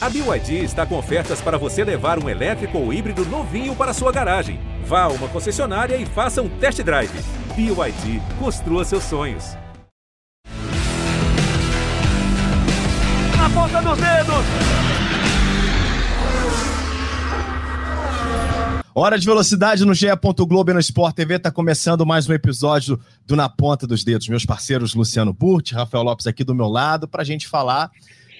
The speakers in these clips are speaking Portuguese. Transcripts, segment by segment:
A BYD está com ofertas para você levar um elétrico ou híbrido novinho para sua garagem. Vá a uma concessionária e faça um test drive. BYD, construa seus sonhos. Na ponta dos dedos! Hora de velocidade no GE. Globo e no Sport TV. Está começando mais um episódio do Na Ponta dos Dedos. Meus parceiros Luciano Burti, Rafael Lopes aqui do meu lado, para a gente falar,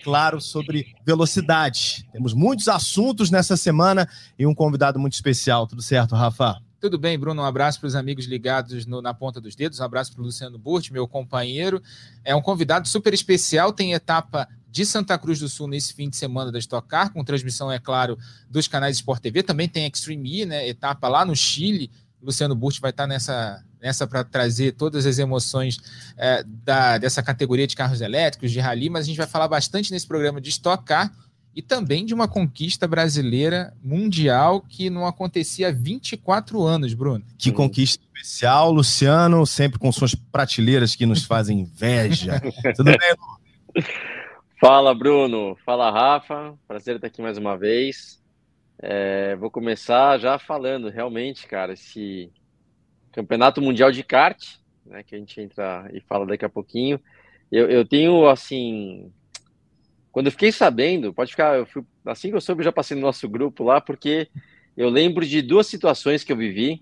claro, sobre velocidade. Temos muitos assuntos nessa semana e um convidado muito especial. Tudo certo, Rafa? Tudo bem, Bruno? Um abraço para os amigos ligados no, na ponta dos dedos. Um abraço para o Luciano Burti, meu companheiro. É um convidado super especial. Tem etapa de Santa Cruz do Sul nesse fim de semana da Stock Car, com transmissão, é claro, dos canais Sport TV. Também tem Extreme E, né, etapa lá no Chile. Luciano Burti vai estar nessa, nessa para trazer todas as emoções é, da, dessa categoria de carros elétricos, de rally, mas a gente vai falar bastante nesse programa de Stock Car e também de uma conquista brasileira mundial que não acontecia há 24 anos, Bruno. Que conquista especial, Luciano, sempre com suas prateleiras que nos fazem inveja. Tudo bem, Lu? Fala, Bruno. Fala, Rafa. Prazer estar aqui mais uma vez. É, vou começar já falando, realmente, cara, esse campeonato mundial de kart, né, que a gente entra e fala daqui a pouquinho. Eu, eu tenho, assim, quando eu fiquei sabendo, pode ficar, eu fui, assim que eu soube, eu já passei no nosso grupo lá, porque eu lembro de duas situações que eu vivi,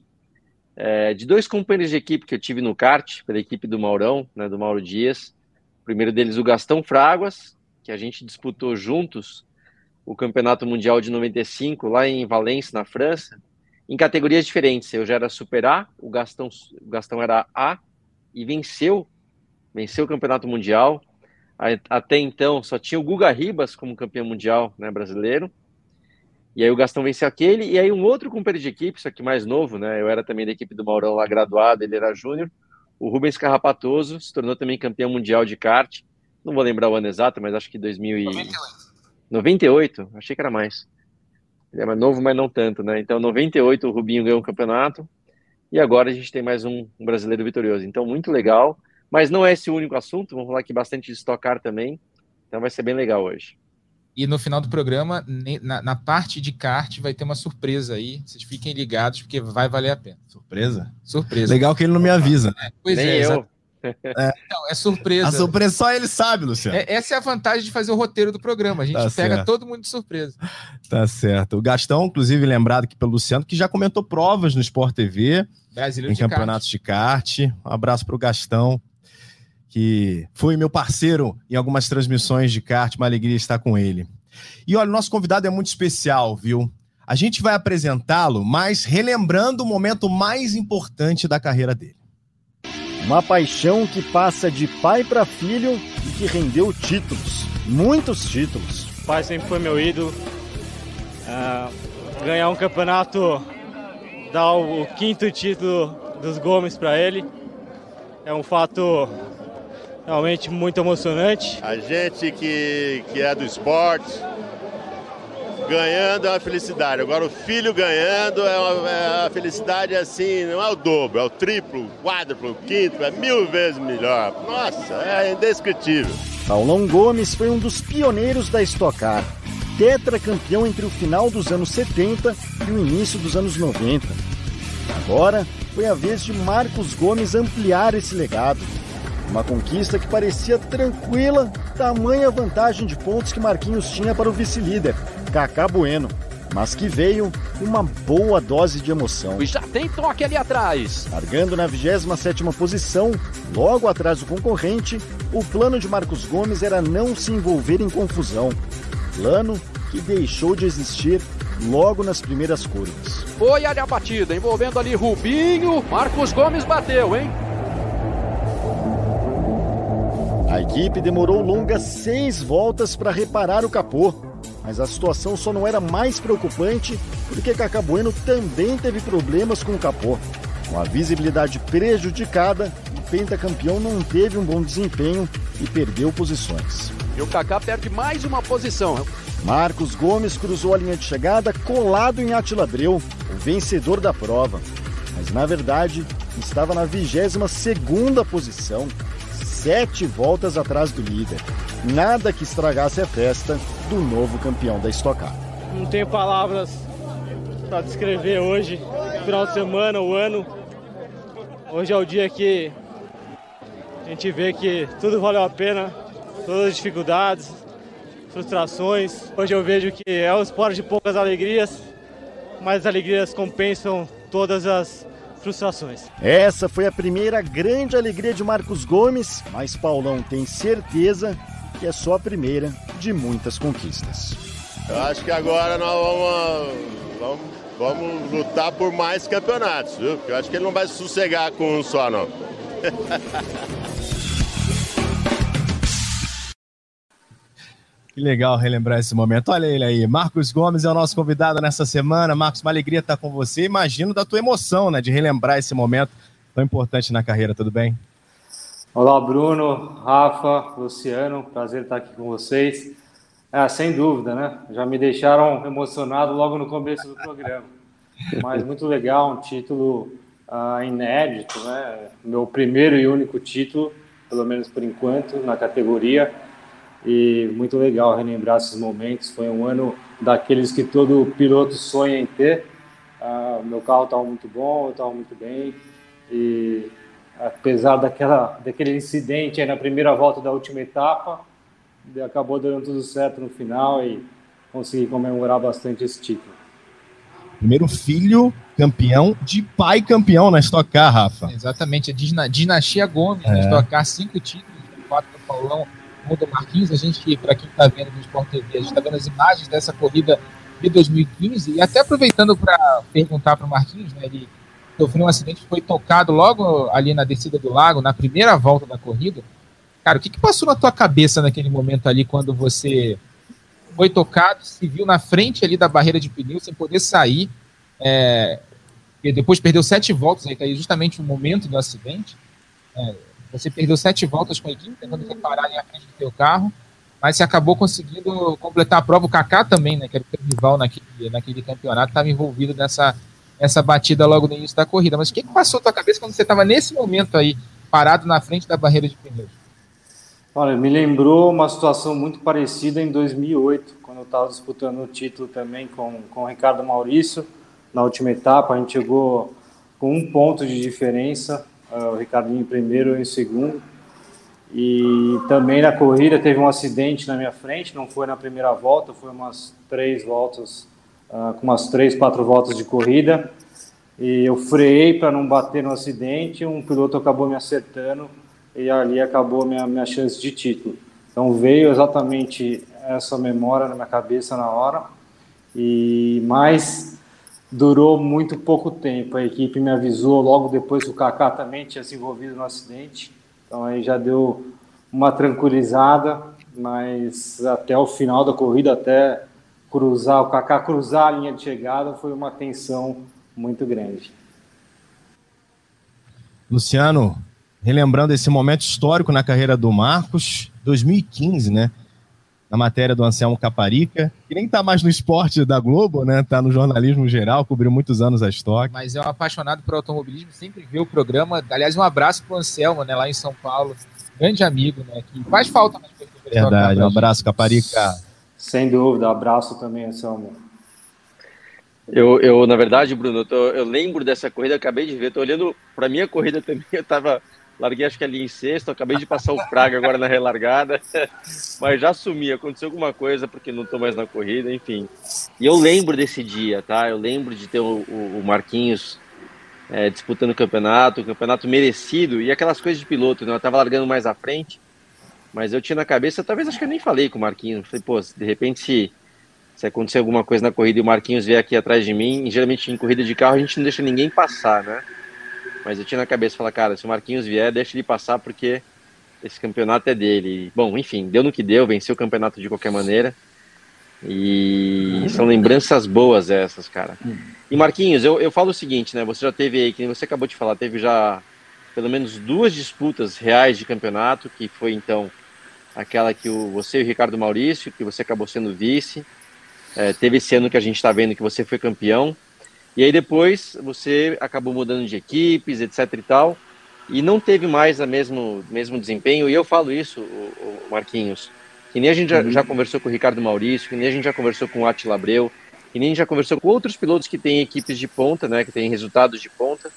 é, de dois companheiros de equipe que eu tive no kart, pela equipe do Maurão, né, do Mauro Dias. O primeiro deles, o Gastão Fraguas, que a gente disputou juntos o Campeonato Mundial de 95 lá em Valência, na França, em categorias diferentes. Eu já era Super A, o Gastão, o Gastão era A e venceu, venceu o Campeonato Mundial. Até então só tinha o Guga Ribas como campeão mundial né, brasileiro. E aí o Gastão venceu aquele, e aí um outro companheiro de equipe, só que mais novo, né? Eu era também da equipe do Maurão lá graduado, ele era júnior. O Rubens Carrapatoso se tornou também campeão mundial de kart não vou lembrar o ano exato, mas acho que 2098. 98, achei que era mais. Ele é mais novo, mas não tanto, né? Então, 98 o Rubinho ganhou o campeonato e agora a gente tem mais um, um brasileiro vitorioso. Então, muito legal. Mas não é esse o único assunto, vamos falar aqui bastante de estocar também. Então, vai ser bem legal hoje. E no final do programa, na, na, parte de kart, vai ter uma surpresa aí. Vocês fiquem ligados, porque vai valer a pena. Surpresa? Surpresa. Legal que ele não me avisa. É, pois Nem é, eu. É. Então, é surpresa. A surpresa só ele sabe, Luciano. É, essa é a vantagem de fazer o roteiro do programa. A gente tá pega certo. todo mundo de surpresa. Tá certo. O Gastão, inclusive, lembrado aqui pelo Luciano, que já comentou provas no Sport TV, Brasileiro em de campeonatos kart. de kart. Um abraço para o Gastão, que foi meu parceiro em algumas transmissões de kart. Uma alegria estar com ele. E olha, o nosso convidado é muito especial, viu? A gente vai apresentá-lo, mas relembrando o momento mais importante da carreira dele. Uma paixão que passa de pai para filho e que rendeu títulos, muitos títulos. O pai sempre foi meu ídolo. Uh, ganhar um campeonato, dar o, o quinto título dos Gomes para ele, é um fato realmente muito emocionante. A gente que, que é do esporte, ganhando é uma felicidade. Agora o filho ganhando é uma, é uma, felicidade assim, não é o dobro, é o triplo, quádruplo, quinto, é mil vezes melhor. Nossa, é indescritível. Paulão Gomes foi um dos pioneiros da Stock Car, tetracampeão entre o final dos anos 70 e o início dos anos 90. Agora foi a vez de Marcos Gomes ampliar esse legado. Uma conquista que parecia tranquila, tamanha vantagem de pontos que Marquinhos tinha para o vice-líder, Kaká Bueno. Mas que veio uma boa dose de emoção. E já tem toque ali atrás. Largando na 27 posição, logo atrás do concorrente, o plano de Marcos Gomes era não se envolver em confusão. Plano que deixou de existir logo nas primeiras curvas. Foi ali a batida, envolvendo ali Rubinho. Marcos Gomes bateu, hein? A equipe demorou longas seis voltas para reparar o capô, mas a situação só não era mais preocupante porque Cacá Bueno também teve problemas com o capô. Com a visibilidade prejudicada, o pentacampeão não teve um bom desempenho e perdeu posições. E o Kaká perde mais uma posição. Marcos Gomes cruzou a linha de chegada colado em Atila Abreu, o vencedor da prova. Mas na verdade estava na 22 segunda posição, sete voltas atrás do líder. Nada que estragasse a festa do novo campeão da Stock Car. Não tenho palavras para descrever hoje, final de semana, o ano. Hoje é o dia que a gente vê que tudo valeu a pena, todas as dificuldades, frustrações. Hoje eu vejo que é um esporte de poucas alegrias, mas as alegrias compensam todas as frustrações. Essa foi a primeira grande alegria de Marcos Gomes, mas Paulão tem certeza que é só a primeira de muitas conquistas. Eu acho que agora nós vamos, vamos, vamos lutar por mais campeonatos, viu? Eu acho que ele não vai sossegar com um só, não. Que legal relembrar esse momento. Olha ele aí. Marcos Gomes é o nosso convidado nessa semana. Marcos, uma alegria estar com você. Imagino da tua emoção, né? De relembrar esse momento tão importante na carreira. Tudo bem? Olá, Bruno, Rafa, Luciano. Prazer estar aqui com vocês. É, sem dúvida, né? Já me deixaram emocionado logo no começo do programa. Mas muito legal, um título uh, inédito, né? Meu primeiro e único título, pelo menos por enquanto, na categoria e muito legal relembrar esses momentos. Foi um ano daqueles que todo piloto sonha em ter. Uh, meu carro estava muito bom, estava muito bem e apesar daquela daquele incidente aí na primeira volta da última etapa, acabou dando tudo certo no final e consegui comemorar bastante esse título. Primeiro filho campeão de pai campeão na Stock Car, Rafa. Exatamente, a dinastia Gomes é. na Stock Car, cinco títulos, quatro do Paulão, do Marquinhos, a gente, para quem está vendo no Sport TV, a gente está vendo as imagens dessa corrida de 2015 e até aproveitando para perguntar para o Marquinhos, né, ele sofreu um acidente, foi tocado logo ali na descida do lago, na primeira volta da corrida. Cara, o que, que passou na tua cabeça naquele momento ali quando você foi tocado, se viu na frente ali da barreira de pneu sem poder sair, é, e depois perdeu sete voltas, aí, aí justamente o momento do acidente. É, você perdeu sete voltas com a equipe, tentando reparar ali à frente do teu carro, mas você acabou conseguindo completar a prova. O Kaká também, né, que era o teu rival naquele, naquele campeonato, estava envolvido nessa, nessa batida logo no início da corrida. Mas o que, que passou na tua cabeça quando você estava nesse momento aí, parado na frente da barreira de pneus? Olha, me lembrou uma situação muito parecida em 2008, quando eu estava disputando o título também com, com o Ricardo Maurício. Na última etapa, a gente chegou com um ponto de diferença uh, o Ricardinho em primeiro e em segundo. E também na corrida teve um acidente na minha frente, não foi na primeira volta, foi umas três voltas, uh, com umas três, quatro voltas de corrida. E eu freiei para não bater no acidente, um piloto acabou me acertando e ali acabou minha, minha chance de título. Então veio exatamente essa memória na minha cabeça na hora. E mais durou muito pouco tempo. A equipe me avisou logo depois que o Kaká também tinha se envolvido no acidente. Então aí já deu uma tranquilizada, mas até o final da corrida, até cruzar, o Kaká cruzar a linha de chegada, foi uma tensão muito grande. Luciano, relembrando esse momento histórico na carreira do Marcos, 2015, né? na matéria do Anselmo Caparica, que nem tá mais no esporte da Globo, né? Tá no jornalismo geral, cobriu muitos anos a Stock. Mas é um apaixonado por automobilismo, sempre vê o programa. Aliás, um abraço pro Anselmo, né? Lá em São Paulo. Grande amigo, né? Que faz falta nas Verdade, um abraço, Caparica. Sem dúvida, abraço também, Anselmo. Eu, eu, na verdade, Bruno, eu, tô, eu lembro dessa corrida, acabei de ver, tô olhando para minha corrida também, eu tava Larguei acho que ali em sexto, acabei de passar o Praga agora na relargada, mas já sumi, aconteceu alguma coisa porque não estou mais na corrida, enfim. E eu lembro desse dia, tá? Eu lembro de ter o, o Marquinhos é, disputando o campeonato, o campeonato merecido e aquelas coisas de piloto, né? Eu tava largando mais à frente, mas eu tinha na cabeça, talvez acho que eu nem falei com o Marquinhos, falei, pô, de repente se, se acontecer alguma coisa na corrida e o Marquinhos vier aqui atrás de mim, geralmente em corrida de carro a gente não deixa ninguém passar, né? Mas eu tinha na cabeça falar, cara, se o Marquinhos vier, deixa ele passar porque esse campeonato é dele. Bom, enfim, deu no que deu, venceu o campeonato de qualquer maneira. E são lembranças boas essas, cara. E Marquinhos, eu, eu falo o seguinte, né? Você já teve aí, que você acabou de falar, teve já pelo menos duas disputas reais de campeonato, que foi então aquela que o, você e o Ricardo Maurício, que você acabou sendo vice. É, teve esse ano que a gente está vendo que você foi campeão. E aí depois você acabou mudando de equipes, etc e tal, e não teve mais o mesmo, mesmo desempenho. E eu falo isso, o, Marquinhos, que nem a gente já, já conversou com o Ricardo Maurício, que nem a gente já conversou com o Attila Abreu, que nem a gente já conversou com outros pilotos que têm equipes de ponta, né, que têm resultados de ponta,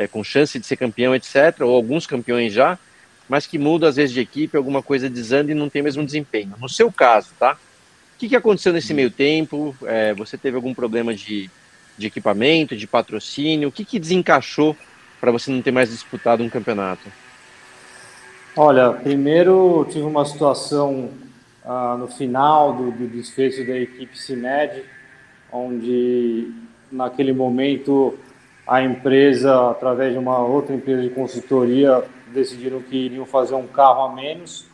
é, com chance de ser campeão, etc., ou alguns campeões já, mas que mudam às vezes de equipe, alguma coisa desanda e não tem mesmo desempenho. No seu caso, tá? O que, que aconteceu nesse meio tempo? É, você teve algum problema de, de equipamento, de patrocínio? O que, que desencaixou para você não ter mais disputado um campeonato? Olha, primeiro tive uma situação ah, no final do, do desfecho da equipe CIMED, onde naquele momento a empresa, através de uma outra empresa de consultoria, decidiram que iriam fazer um carro a menos.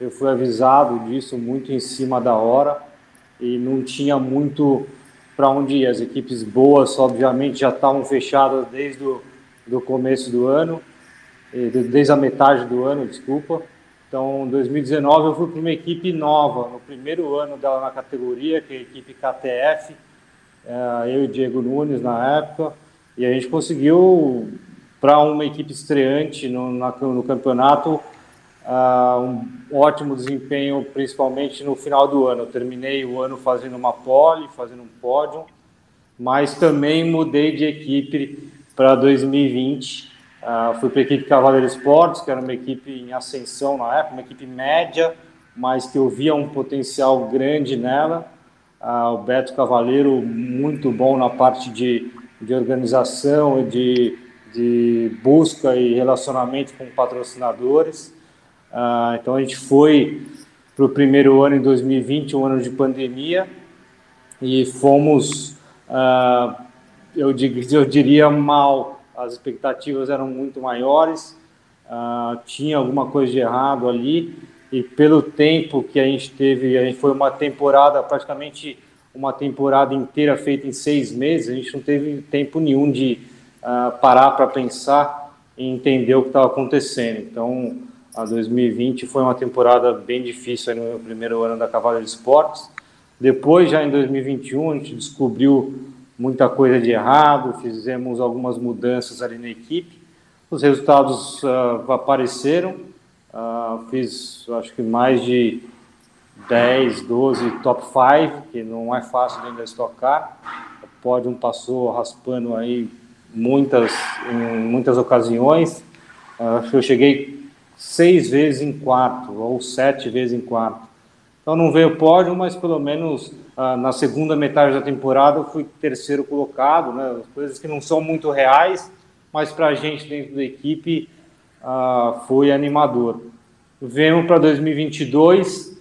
Eu fui avisado disso muito em cima da hora e não tinha muito para onde ir. As equipes boas, obviamente, já estavam fechadas desde o do começo do ano, desde a metade do ano, desculpa. Então, em 2019 eu fui para uma equipe nova, no primeiro ano dela na categoria, que é a equipe KTF, é, eu e Diego Nunes na época, e a gente conseguiu, para uma equipe estreante no, no campeonato, uh, um ótimo desempenho, principalmente no final do ano. Eu terminei o ano fazendo uma pole, fazendo um pódio, mas também mudei de equipe para 2020. Uh, fui para a equipe Cavaleiro Esportes, que era uma equipe em ascensão na época, uma equipe média, mas que eu via um potencial grande nela. Uh, o Beto Cavaleiro, muito bom na parte de, de organização e de, de busca e relacionamento com patrocinadores. Uh, então a gente foi para o primeiro ano em 2020, um ano de pandemia, e fomos, uh, eu, eu, diria, mal. As expectativas eram muito maiores, uh, tinha alguma coisa de errado ali, e pelo tempo que a gente teve, a gente foi uma temporada, praticamente uma temporada inteira feita em seis meses, a gente não teve tempo nenhum de parar para pensar e entender o que estava acontecendo. Então, a 2020 foi uma temporada bem difícil no meu primeiro ano da Cavaleiro Esportes. Depois, já em 2021, a gente descobriu muita coisa de errado, fizemos algumas mudanças ali na equipe. Os resultados uh, apareceram. Uh, fiz, acho que mais de 10, 12 top 5, que não é fácil ainda estocar. O pódio passou raspando aí muitas, em muitas ocasiões. Uh, eu cheguei seis vezes em quarto, ou sete vezes em quarto. Então não veio pódio, mas pelo menos ah, na segunda metade da temporada eu fui terceiro colocado, né? Coisas que não são muito reais, mas para a gente dentro da equipe ah, foi animador. Vemos para 2022,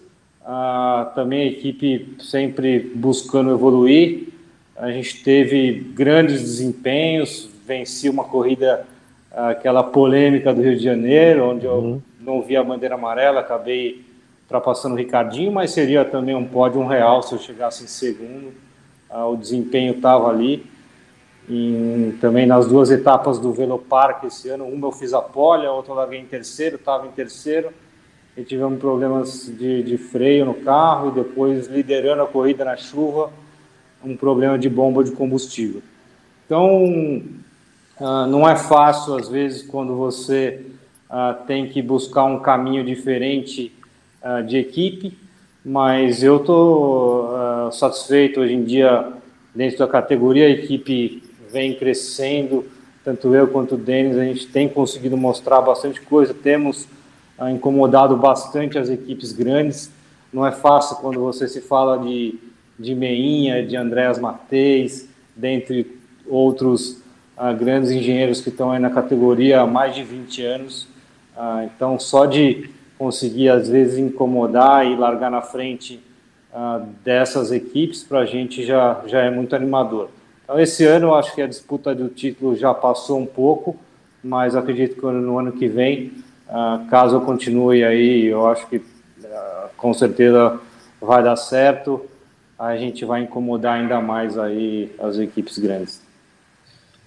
ah, também a equipe sempre buscando evoluir. A gente teve grandes desempenhos, venci uma corrida aquela polêmica do Rio de Janeiro, onde eu uhum. não vi a bandeira amarela, acabei ultrapassando o Ricardinho, mas seria também um pódio um real se eu chegasse em segundo. Ah, o desempenho estava ali. Também nas duas etapas do Velopark esse ano, uma eu fiz a pole, a outra eu larguei em terceiro, estava em terceiro. E tivemos problemas de, de freio no carro e depois liderando a corrida na chuva, um problema de bomba de combustível. Então, Uh, não é fácil, às vezes, quando você uh, tem que buscar um caminho diferente uh, de equipe, mas eu estou satisfeito hoje em dia dentro da categoria. A equipe vem crescendo, tanto eu quanto o Denis, a gente tem conseguido mostrar bastante coisa, temos incomodado bastante as equipes grandes. Não é fácil quando você se fala de, de Meinha, de Andréas Mateis, dentre outros a grandes engenheiros que estão aí na categoria há mais de 20 anos. Ah, então, só de conseguir, às vezes, incomodar e largar na frente ah, dessas equipes, para a gente já, já é muito animador. Então, esse ano, acho que a disputa do título já passou um pouco, mas acredito que no ano que vem, ah, caso continue aí, eu acho que com certeza vai dar certo, a gente vai incomodar ainda mais aí as equipes grandes.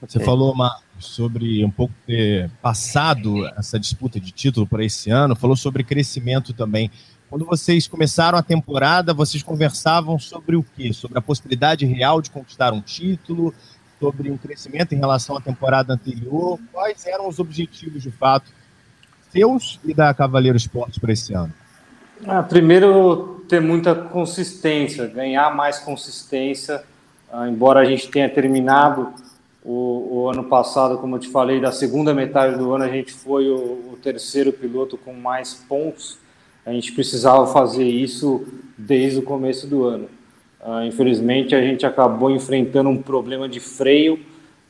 Você é. falou, Marcos, sobre um pouco ter passado essa disputa de título para esse ano, falou sobre crescimento também. Quando vocês começaram a temporada, vocês conversavam sobre o quê? Sobre a possibilidade real de conquistar um título, sobre um crescimento em relação à temporada anterior. Quais eram os objetivos, de fato, seus e da Cavaleiro Esportes para esse ano? Ah, primeiro, ter muita consistência, ganhar mais consistência. Ah, embora a gente tenha terminado o, o, ano passado, como eu te falei, da segunda metade do ano, a gente foi o, o terceiro piloto com mais pontos. A gente precisava fazer isso desde o começo do ano. Uh, infelizmente, a gente acabou enfrentando um problema de freio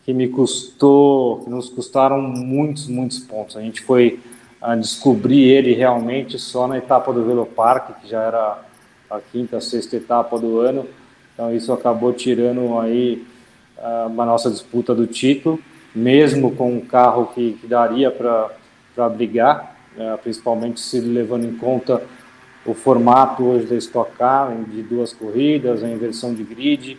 que me custou, que nos custaram muitos, muitos pontos. A gente foi uh, descobrir ele realmente só na etapa do Velopark, que já era a quinta, sexta etapa do ano. Então, isso acabou tirando aí uh, uma nossa disputa do título, mesmo com um carro que, que daria para brigar, principalmente se levando em conta o formato hoje da Stock Car, de duas corridas, a inversão de grid.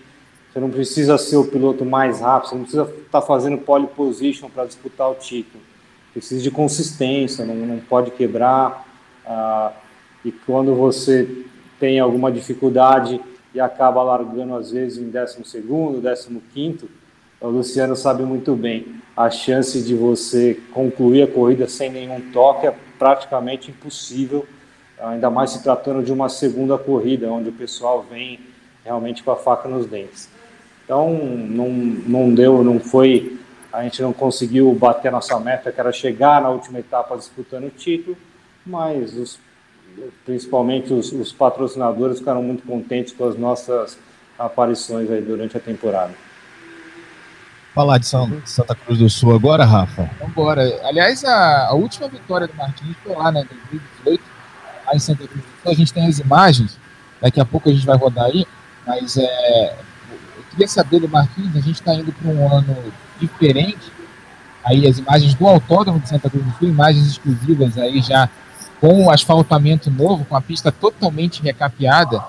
Você não precisa ser o piloto mais rápido, você não precisa estar tá fazendo pole position para disputar o título. Precisa de consistência, não, não pode quebrar. Ah, e quando você tem alguma dificuldade e acaba largando às vezes em 12 segundo, 15 quinto, o Luciano sabe muito bem. A chance de você concluir a corrida sem nenhum toque é praticamente impossível ainda mais se tratando de uma segunda corrida, onde o pessoal vem realmente com a faca nos dentes. Então, não, não deu, não foi, a gente não conseguiu bater a nossa meta, que era chegar na última etapa disputando o título, mas os, principalmente os, os patrocinadores ficaram muito contentes com as nossas aparições aí durante a temporada. Falar de Santa Cruz do Sul agora, Rafa? Vamos embora. Aliás, a, a, última vitória do Martins foi lá, né, em 2018, lá em Santa Cruz do Sul. A gente tem as imagens, daqui a pouco a gente vai rodar aí, mas é, queria saber do Marquinhos, a gente está indo para um ano diferente, aí as imagens do Autódromo de Santa Cruz do Sul, imagens exclusivas aí já com o asfaltamento novo, com a pista totalmente recapeada,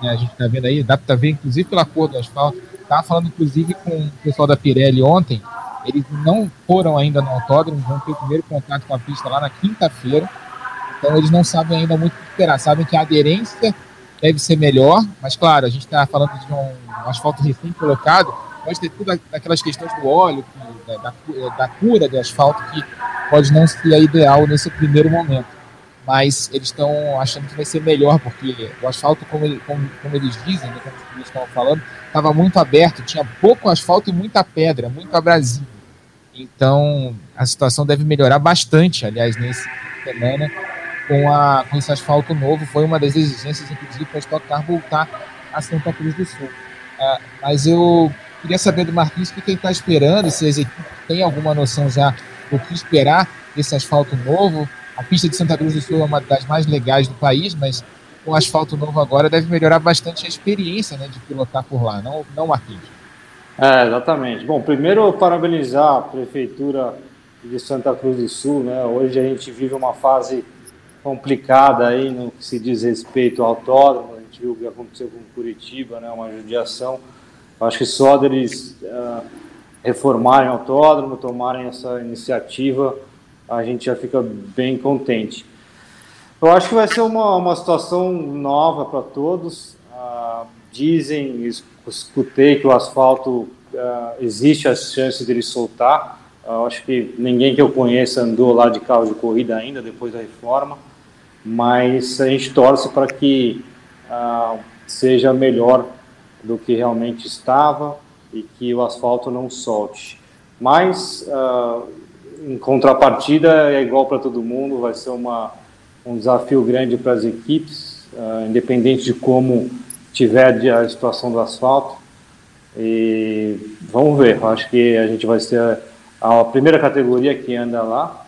né, a gente está vendo aí, dá para ver inclusive pela cor do asfalto, estava falando inclusive com o pessoal da Pirelli ontem, eles não foram ainda no autódromo, vão ter o primeiro contato com a pista lá na quinta-feira, então eles não sabem ainda muito o que esperar. Sabem que a aderência deve ser melhor, mas claro, a gente está falando de um, um asfalto recém colocado, pode ter tudo aquelas questões do óleo, que, da, da, da, cura do asfalto, que pode não ser ideal nesse primeiro momento. Mas eles estão achando que vai ser melhor, porque o asfalto, como, como, como eles dizem, né, como eles estão falando, estava muito aberto, tinha pouco asfalto e muita pedra, muito abrasivo. Então a situação deve melhorar bastante, aliás, nesse semana com, a, com esse asfalto novo, foi uma das exigências, inclusive, para a Stock Car voltar a Santa Cruz do Sul. Uh, mas eu queria saber do Marquinhos o que ele está esperando, se as equipes têm alguma noção já do que esperar desse asfalto novo. A pista de Santa Cruz do Sul é uma das mais legais do país, mas o asfalto novo agora deve melhorar bastante a experiência né, de pilotar por lá, não, não Marquinhos? É, exatamente. Bom, primeiro parabenizar a Prefeitura de Santa Cruz do Sul, né? Hoje a gente vive uma fase complicada aí no que se diz respeito ao autódromo. A gente viu o que aconteceu com Curitiba, né, uma judiação. Acho que só deles uh, reformarem o autódromo, tomarem essa iniciativa, a gente já fica bem contente. Eu acho que vai ser uma, uma situação nova para todos. Uh, dizem, escutei que o asfalto uh, existe a chance dele soltar. Acho que ninguém que eu conheça andou lá de carro de corrida ainda depois da reforma mas a gente torce para que ah, seja melhor do que realmente estava e que o asfalto não solte. Mas, ah, em contrapartida, é igual para todo mundo, vai ser uma, um desafio grande para as equipes, ah, independente de como tiver a situação do asfalto. E vamos ver, acho que a gente vai ser a primeira categoria que anda lá.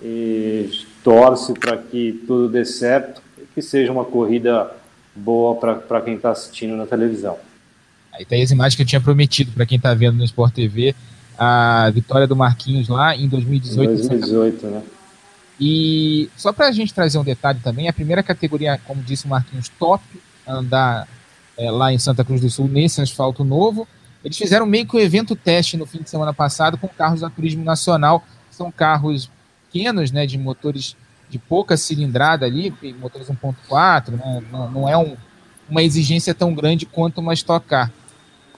E torce para que tudo dê certo e que seja uma corrida boa para quem está assistindo na televisão. Aí tem as imagens que eu tinha prometido para quem está vendo no Sport TV, a vitória do Marquinhos lá em 2018. Em 2018, né? E só para a gente trazer um detalhe também, a primeira categoria, como disse o Marquinhos, top andar é, lá em Santa Cruz do Sul nesse asfalto novo. Eles fizeram meio que um evento teste no fim de semana passado com carros da Turismo Nacional. São carros pequenos, né, de motores de pouca cilindrada ali, motores 1.4, né, não, não, é um, uma exigência tão grande quanto uma Stock Car.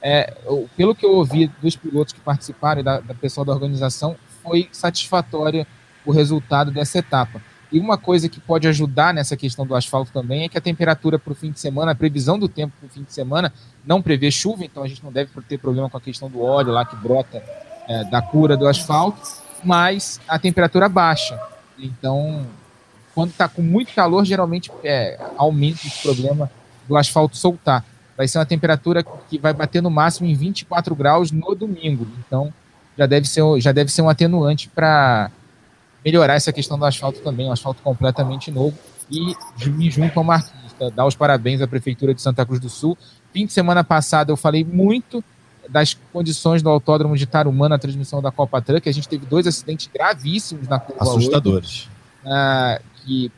É, pelo que eu ouvi dos pilotos que participaram e da, da pessoal da organização, foi satisfatório o resultado dessa etapa. E uma coisa que pode ajudar nessa questão do asfalto também é que a temperatura para o fim de semana, a previsão do tempo para o fim de semana, não prevê chuva, então a gente não deve ter problema com a questão do óleo lá que brota é, da cura do asfalto, mas a temperatura baixa. Então, quando está com muito calor, geralmente é, aumenta o problema do asfalto soltar. Vai ser uma temperatura que vai bater no máximo em 24 graus no domingo. Então, já deve ser, já deve ser um atenuante para melhorar essa questão do asfalto também, um asfalto completamente novo. E me junto ao Marquinhos, dar os parabéns à Prefeitura de Santa Cruz do Sul. Fim de semana passada eu falei muito das condições do autódromo de Tarumã na transmissão da Copa Truck. A gente teve dois acidentes gravíssimos na curva Assustadores. 8, uh, que,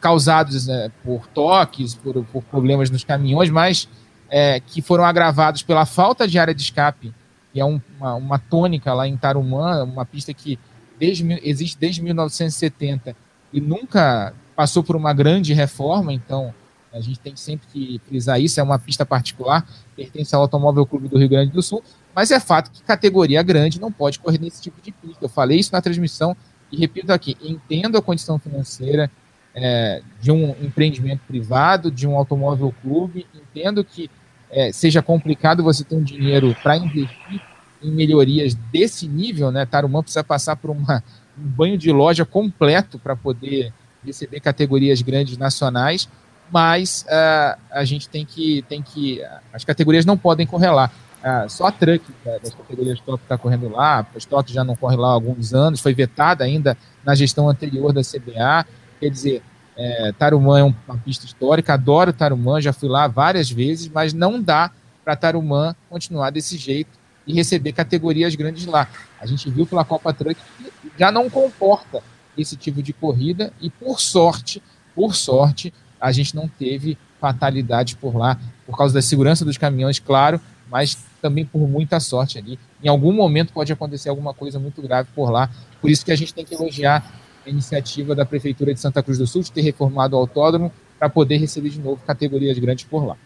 causados né, por toques, por, por, problemas nos caminhões, mas é, que foram agravados pela falta de área de escape, que é um, uma, uma tônica lá em Tarumã, uma pista que desde, existe desde 1970 e nunca passou por uma grande reforma, então a gente tem sempre que frisar isso, é uma pista particular, pertence ao Automóvel Clube do Rio Grande do Sul, mas é fato que categoria grande não pode correr nesse tipo de pista. Eu falei isso na transmissão e repito aqui, entendo a condição financeira é, de um empreendimento privado, de um automóvel clube, entendo que é, seja complicado você ter um dinheiro para investir em melhorias desse nível, né? Tarumã precisa passar por uma, um banho de loja completo para poder receber categorias grandes nacionais, mas uh, a gente tem que, tem que. As categorias não podem correr lá. Uh, só a Truck uh, das categorias top está correndo lá, a Stock já não corre lá há alguns anos, foi vetada ainda na gestão anterior da CBA. Quer dizer, é, Tarumã é uma pista histórica, adoro Tarumã, já fui lá várias vezes, mas não dá para Tarumã continuar desse jeito e receber categorias grandes lá. A gente viu pela Copa Truck que já não comporta esse tipo de corrida e por sorte, por sorte, a gente não teve fatalidades por lá, por causa da segurança dos caminhões, claro, mas também por muita sorte ali. Em algum momento pode acontecer alguma coisa muito grave por lá. Por isso que a gente tem que elogiar a iniciativa da Prefeitura de Santa Cruz do Sul de ter reformado o autódromo para poder receber de novo categorias grandes por lá.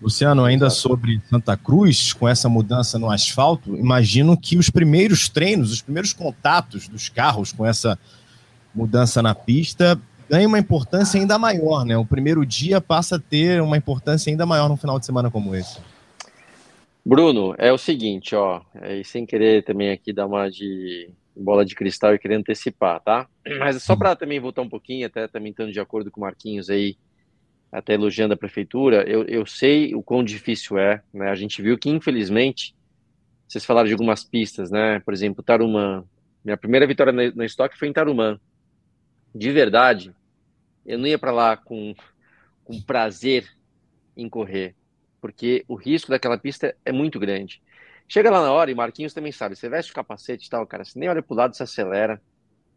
Luciano, ainda sobre Santa Cruz, com essa mudança no asfalto, imagino que os primeiros treinos, os primeiros contatos dos carros com essa mudança na pista ganha uma importância ainda maior, né? O primeiro dia passa a ter uma importância ainda maior num final de semana como esse. Bruno, é o seguinte, ó, é, sem querer também aqui dar uma de bola de cristal e querer antecipar, tá? Mas só para também voltar um pouquinho, até também estando de acordo com o Marquinhos aí, até elogiando a prefeitura, eu, eu sei o quão difícil é, né? A gente viu que, infelizmente, vocês falaram de algumas pistas, né? Por exemplo, Tarumã. Minha primeira vitória na, na estoque foi em Tarumã. De verdade, eu não ia para lá com, com prazer em correr, porque o risco daquela pista é muito grande. Chega lá na hora, e Marquinhos também sabe, você veste o capacete e tal, cara, você nem olha pro lado, você acelera,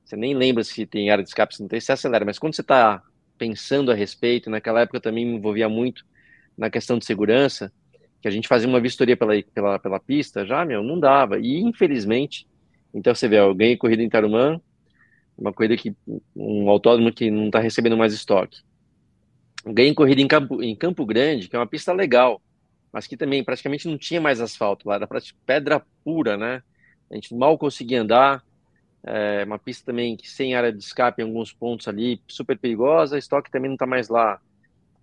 você nem lembra se tem área de escape, se não tem, você acelera, mas quando você está pensando a respeito. Naquela época eu também me envolvia muito na questão de segurança, que a gente fazia uma vistoria pela, pela, pela pista, já, meu, não dava. E infelizmente, então você vê, eu ganhei corrida em Tarumã, uma corrida que um autódromo que não está recebendo mais estoque. Ganhei corrida em Campo, em Campo Grande, que é uma pista legal, mas que também praticamente não tinha mais asfalto lá, era pedra pura, né? A gente mal conseguia andar, é uma pista também que sem área de escape em alguns pontos ali, super perigosa. Estoque também não está mais lá.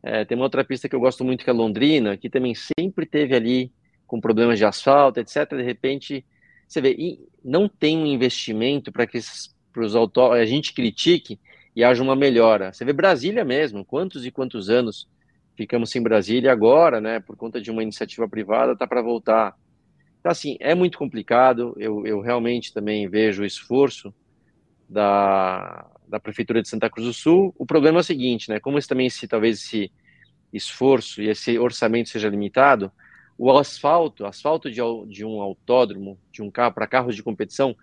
É, tem uma outra pista que eu gosto muito que é Londrina, que também sempre teve ali com problemas de asfalto, etc. De repente, você vê, não tem um investimento para que os auto, a gente critique e haja uma melhora. Você vê Brasília mesmo, quantos e quantos anos ficamos sem Brasília agora, né? Por conta de uma iniciativa privada, tá para voltar. Então, assim, é muito complicado. Eu, eu realmente também vejo o esforço da, da Prefeitura de Santa Cruz do Sul. O problema é o seguinte, né? Como esse, também esse, talvez esse esforço e esse orçamento seja limitado, o asfalto, asfalto de, de um autódromo, de um carro para carros de competição,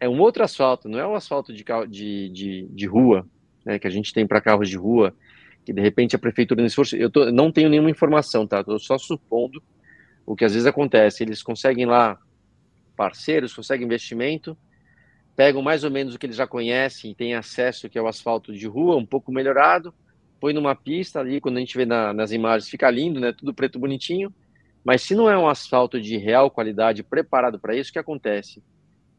é um outro asfalto, não é um asfalto de, de, de, de rua, né, que a gente tem para carros de rua, que de repente a prefeitura no esforço, eu tô, não tenho nenhuma informação, tá? Estou só supondo o que às vezes acontece, eles conseguem lá parceiros, conseguem investimento, pegam mais ou menos o que eles já conhecem e têm acesso, que é o asfalto de rua, um pouco melhorado, põe numa pista ali, quando a gente vê na, nas imagens, fica lindo, né? Tudo preto bonitinho. Mas se não é um asfalto de real qualidade preparado para isso, o que acontece?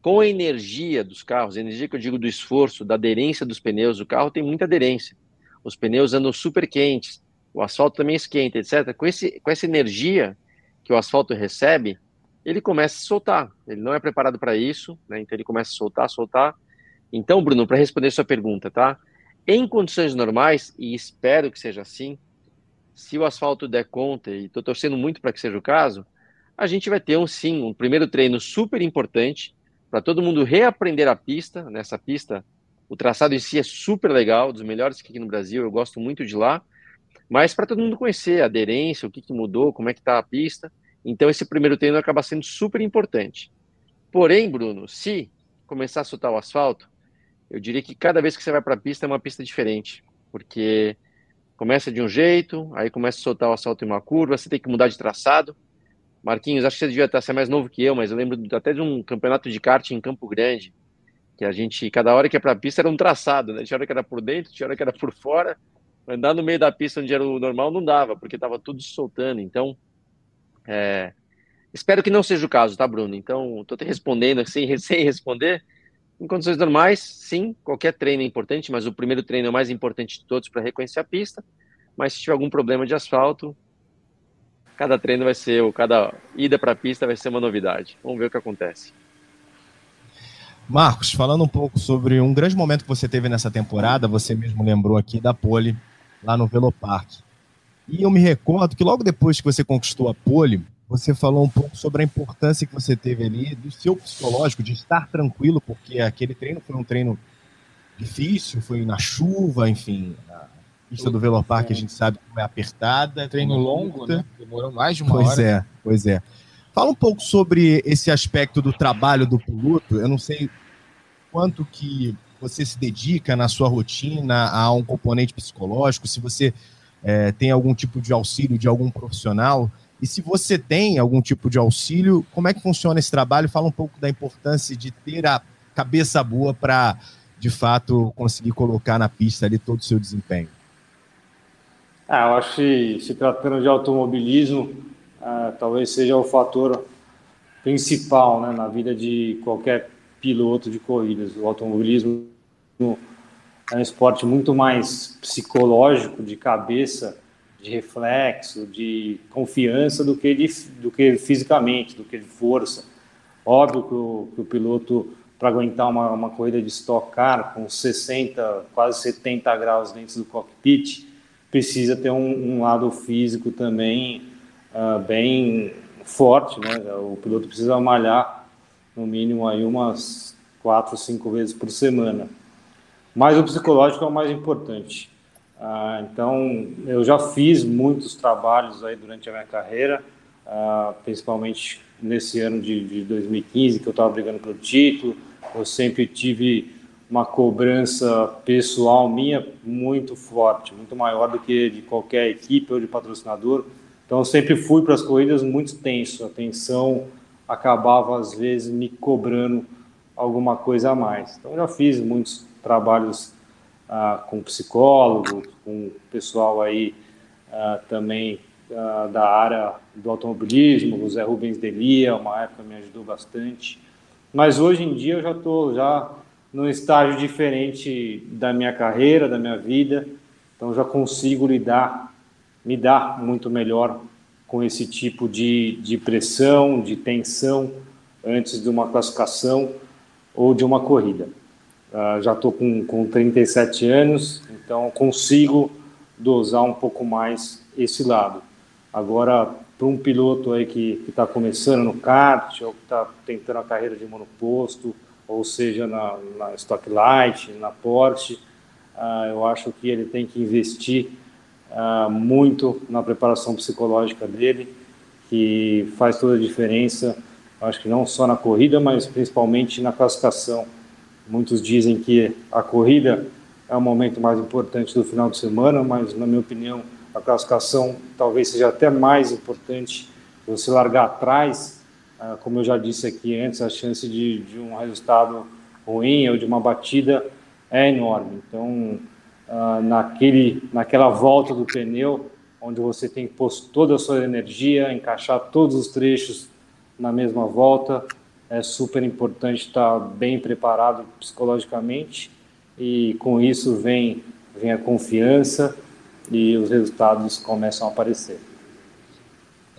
Com a energia dos carros, energia que eu digo do esforço, da aderência dos pneus, o carro tem muita aderência. Os pneus andam super quentes, o asfalto também esquenta, etc. Com, esse, com essa energia que o asfalto recebe, ele começa a soltar. Ele não é preparado para isso, né? então ele começa a soltar, soltar. Então, Bruno, para responder sua pergunta, tá? Em condições normais, e espero que seja assim, se o asfalto der conta, e estou torcendo muito para que seja o caso, a gente vai ter um sim, um primeiro treino super importante para todo mundo reaprender a pista. Nessa pista, o traçado em si é super legal, dos melhores que aqui no Brasil, eu gosto muito de lá. Mas para todo mundo conhecer a aderência, o que, que mudou, como é que está a pista. Então esse primeiro treino acaba sendo super importante. Porém, Bruno, se começar a soltar o asfalto, eu diria que cada vez que você vai para a pista é uma pista diferente, porque começa de um jeito, aí começa a soltar o asfalto em uma curva, você tem que mudar de traçado. Marquinhos, acho que você devia estar ser mais novo que eu, mas eu lembro até de um campeonato de kart em Campo Grande, que a gente, cada hora que ia para a pista era um traçado, né? Tinha hora que era por dentro, tinha hora que era por fora. Andar no meio da pista onde era o normal não dava, porque estava tudo soltando. Então, é, espero que não seja o caso, tá, Bruno? Então, estou te respondendo sem, sem responder. Em condições normais, sim, qualquer treino é importante, mas o primeiro treino é o mais importante de todos para reconhecer a pista. Mas se tiver algum problema de asfalto, cada treino vai ser, ou cada ida para a pista vai ser uma novidade. Vamos ver o que acontece. Marcos, falando um pouco sobre um grande momento que você teve nessa temporada, você mesmo lembrou aqui da pole lá no Velopark. E eu me recordo que logo depois que você conquistou a pole, você falou um pouco sobre a importância que você teve ali do seu psicológico, de estar tranquilo, porque aquele treino foi um treino difícil, foi na chuva, enfim, pista do Velopark a gente sabe como é apertada. Treino longo, né? Demorou mais de uma pois hora. Pois é, pois é. Fala um pouco sobre esse aspecto do trabalho do piloto. Eu não sei quanto que você se dedica na sua rotina a um componente psicológico, se você é, tem algum tipo de auxílio de algum profissional. E se você tem algum tipo de auxílio, como é que funciona esse trabalho? Fala um pouco da importância de ter a cabeça boa para, de fato, conseguir colocar na pista ali todo o seu desempenho. Ah, eu acho que se tratando de automobilismo, ah, talvez seja o fator principal né, na vida de qualquer piloto de corridas. O automobilismo é um esporte muito mais psicológico, de cabeça, de reflexo, de confiança do que, de, do que fisicamente, do que de força. Óbvio que o, que o piloto, para aguentar uma, uma corrida de Stock Car com 60, quase 70 graus dentro do cockpit, precisa ter um, um lado físico também uh, bem forte, né? O piloto precisa malhar no mínimo aí umas quatro, cinco vezes por semana. Mas o psicológico é o mais importante. Uh, então, eu já fiz muitos trabalhos aí durante a minha carreira, uh, principalmente nesse ano de, de 2015, que eu estava brigando pelo título. Eu sempre tive uma cobrança pessoal minha muito forte, muito maior do que de qualquer equipe ou de patrocinador. Então eu sempre fui para as corridas muito tenso, a tensão acabava às vezes me cobrando alguma coisa a mais. Então já fiz muitos trabalhos ah, com psicólogo, com pessoal aí ah, também ah, da área do automobilismo, o Zé Rubens Delia, uma época me ajudou bastante. Mas hoje em dia eu já estou já num estágio diferente da minha carreira, da minha vida, então já consigo lidar me dá muito melhor com esse tipo de, de pressão, de tensão antes de uma classificação ou de uma corrida. Uh, já estou com, com 37 anos, então consigo dosar um pouco mais esse lado. Agora, para um piloto aí que está começando no kart, ou que está tentando a carreira de monoposto, ou seja, na, na Stock Light, na Porsche, uh, eu acho que ele tem que investir uh, muito na preparação psicológica dele, que faz toda a diferença, acho que não só na corrida, mas principalmente na classificação. Muitos dizem que a corrida é o momento mais importante do final de semana, mas na minha opinião a classificação talvez seja até mais importante. Você largar atrás, como eu já disse aqui antes, a chance de, de um resultado ruim ou de uma batida é enorme. Então, uh, naquele, naquela volta do pneu, onde você tem que pôr toda a sua energia, encaixar todos os trechos na mesma volta, é super importante estar bem preparado psicologicamente e com isso vem, vem a confiança e os resultados começam a aparecer.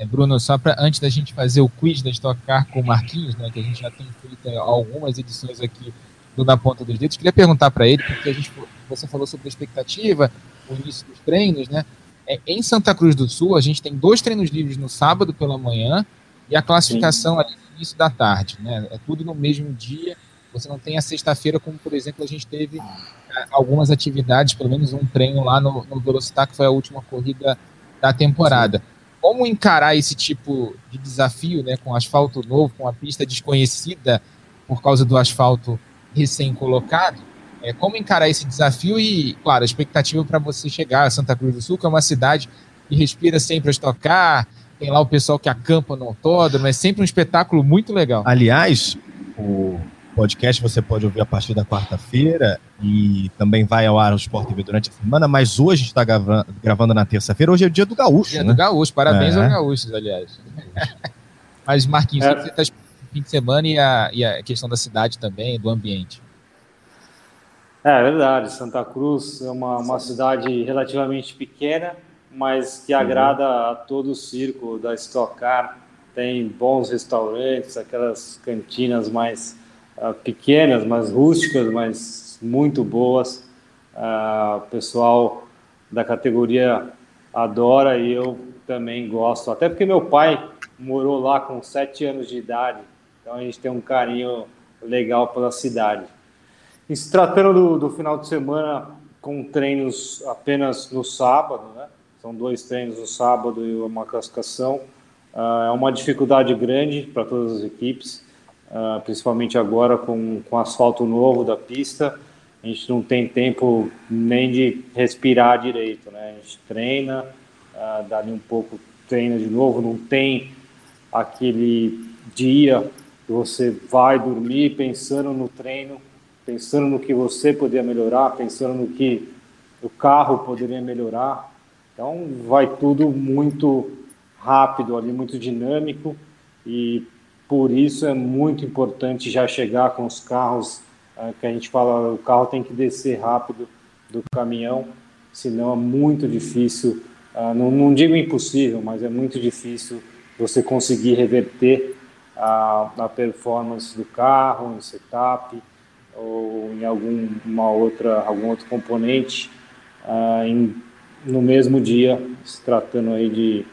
É, Bruno, só para antes da gente fazer o quiz da Stock Car com o Marquinhos, né, que a gente já tem feito algumas edições aqui do Na Ponta dos Dedos, queria perguntar para ele, porque a gente, você falou sobre a expectativa, o início dos treinos, né? É, em Santa Cruz do Sul, a gente tem dois treinos livres no sábado pela manhã e a classificação ali no início da tarde, né? É tudo no mesmo dia. Você não tem a sexta-feira, como por exemplo a gente teve é, algumas atividades, pelo menos um treino lá no, no Velocitar, que foi a última corrida da temporada. Sim. Como encarar esse tipo de desafio, né, com asfalto novo, com a pista desconhecida por causa do asfalto recém-colocado? É, como encarar esse desafio e, claro, a expectativa para você chegar a Santa Cruz do Sul, que é uma cidade que respira sempre a estocar, tem lá o pessoal que acampa no autódromo, é sempre um espetáculo muito legal. Aliás, o podcast você pode ouvir a partir da quarta-feira e também vai ao ar o Sport TV durante a semana, mas hoje a gente está gravando, gravando na terça-feira, hoje é o dia do gaúcho, Dia né? do gaúcho, parabéns é. aos gaúchos, aliás. mas, Marquinhos, é. você está fim de semana e a, e a questão da cidade também, do ambiente. É, verdade, Santa Cruz é uma, uma cidade relativamente pequena, mas que uhum. agrada a todo o circo da Stock Car. Tem bons restaurantes, aquelas cantinas mais uh, pequenas, mais rústicas, mas muito boas. Uh, o pessoal da categoria adora e eu também gosto. Até porque meu pai morou lá com sete anos de idade, então a gente tem um carinho legal pela cidade. E se tratando do, do final de semana com treinos apenas no sábado, né? São dois treinos no sábado e uma classificação. Uh, é uma dificuldade grande para todas as equipes, uh, principalmente agora com, com asfalto novo da pista. A gente não tem tempo nem de respirar direito, né? A gente treina, uh, dali um pouco treina de novo, não tem aquele dia que você vai dormir pensando no treino pensando no que você poderia melhorar, pensando no que o carro poderia melhorar. Então, vai tudo muito rápido ali, muito dinâmico e por isso é muito importante já chegar com os carros é, que a gente fala, o carro tem que descer rápido do caminhão, senão é muito difícil, uh, não, não, digo impossível, mas é muito difícil você conseguir reverter a, a performance do carro, em setup, ou em alguma outra, algum outro componente ah, em, no mesmo dia, se tratando aí de,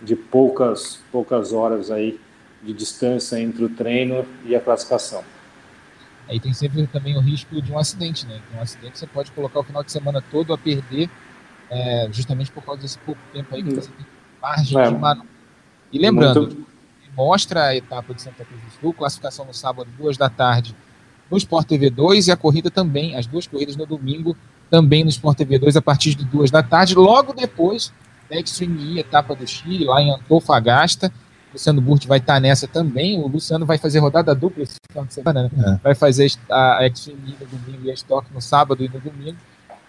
de poucas, poucas horas aí de distância entre o treino e a classificação. Aí tem sempre também o risco de um acidente, né? Um acidente você pode colocar o final de semana todo a perder, é, justamente por causa desse pouco tempo aí que você tem margem é. de manobra. E lembrando, Muito... mostra a etapa de Santa Cruz do Sul, classificação no sábado, duas da tarde, no Sport TV 2 e a corrida também, as duas corridas no domingo, também no Sport TV 2 a partir de duas da tarde. Logo depois da Extreme E, etapa do Chile, lá em Antofagasta. Luciano Burti vai estar nessa também. O Luciano vai fazer rodada dupla esse final de semana, né? É. Vai fazer a Extreme no domingo e a Stock no sábado e no domingo.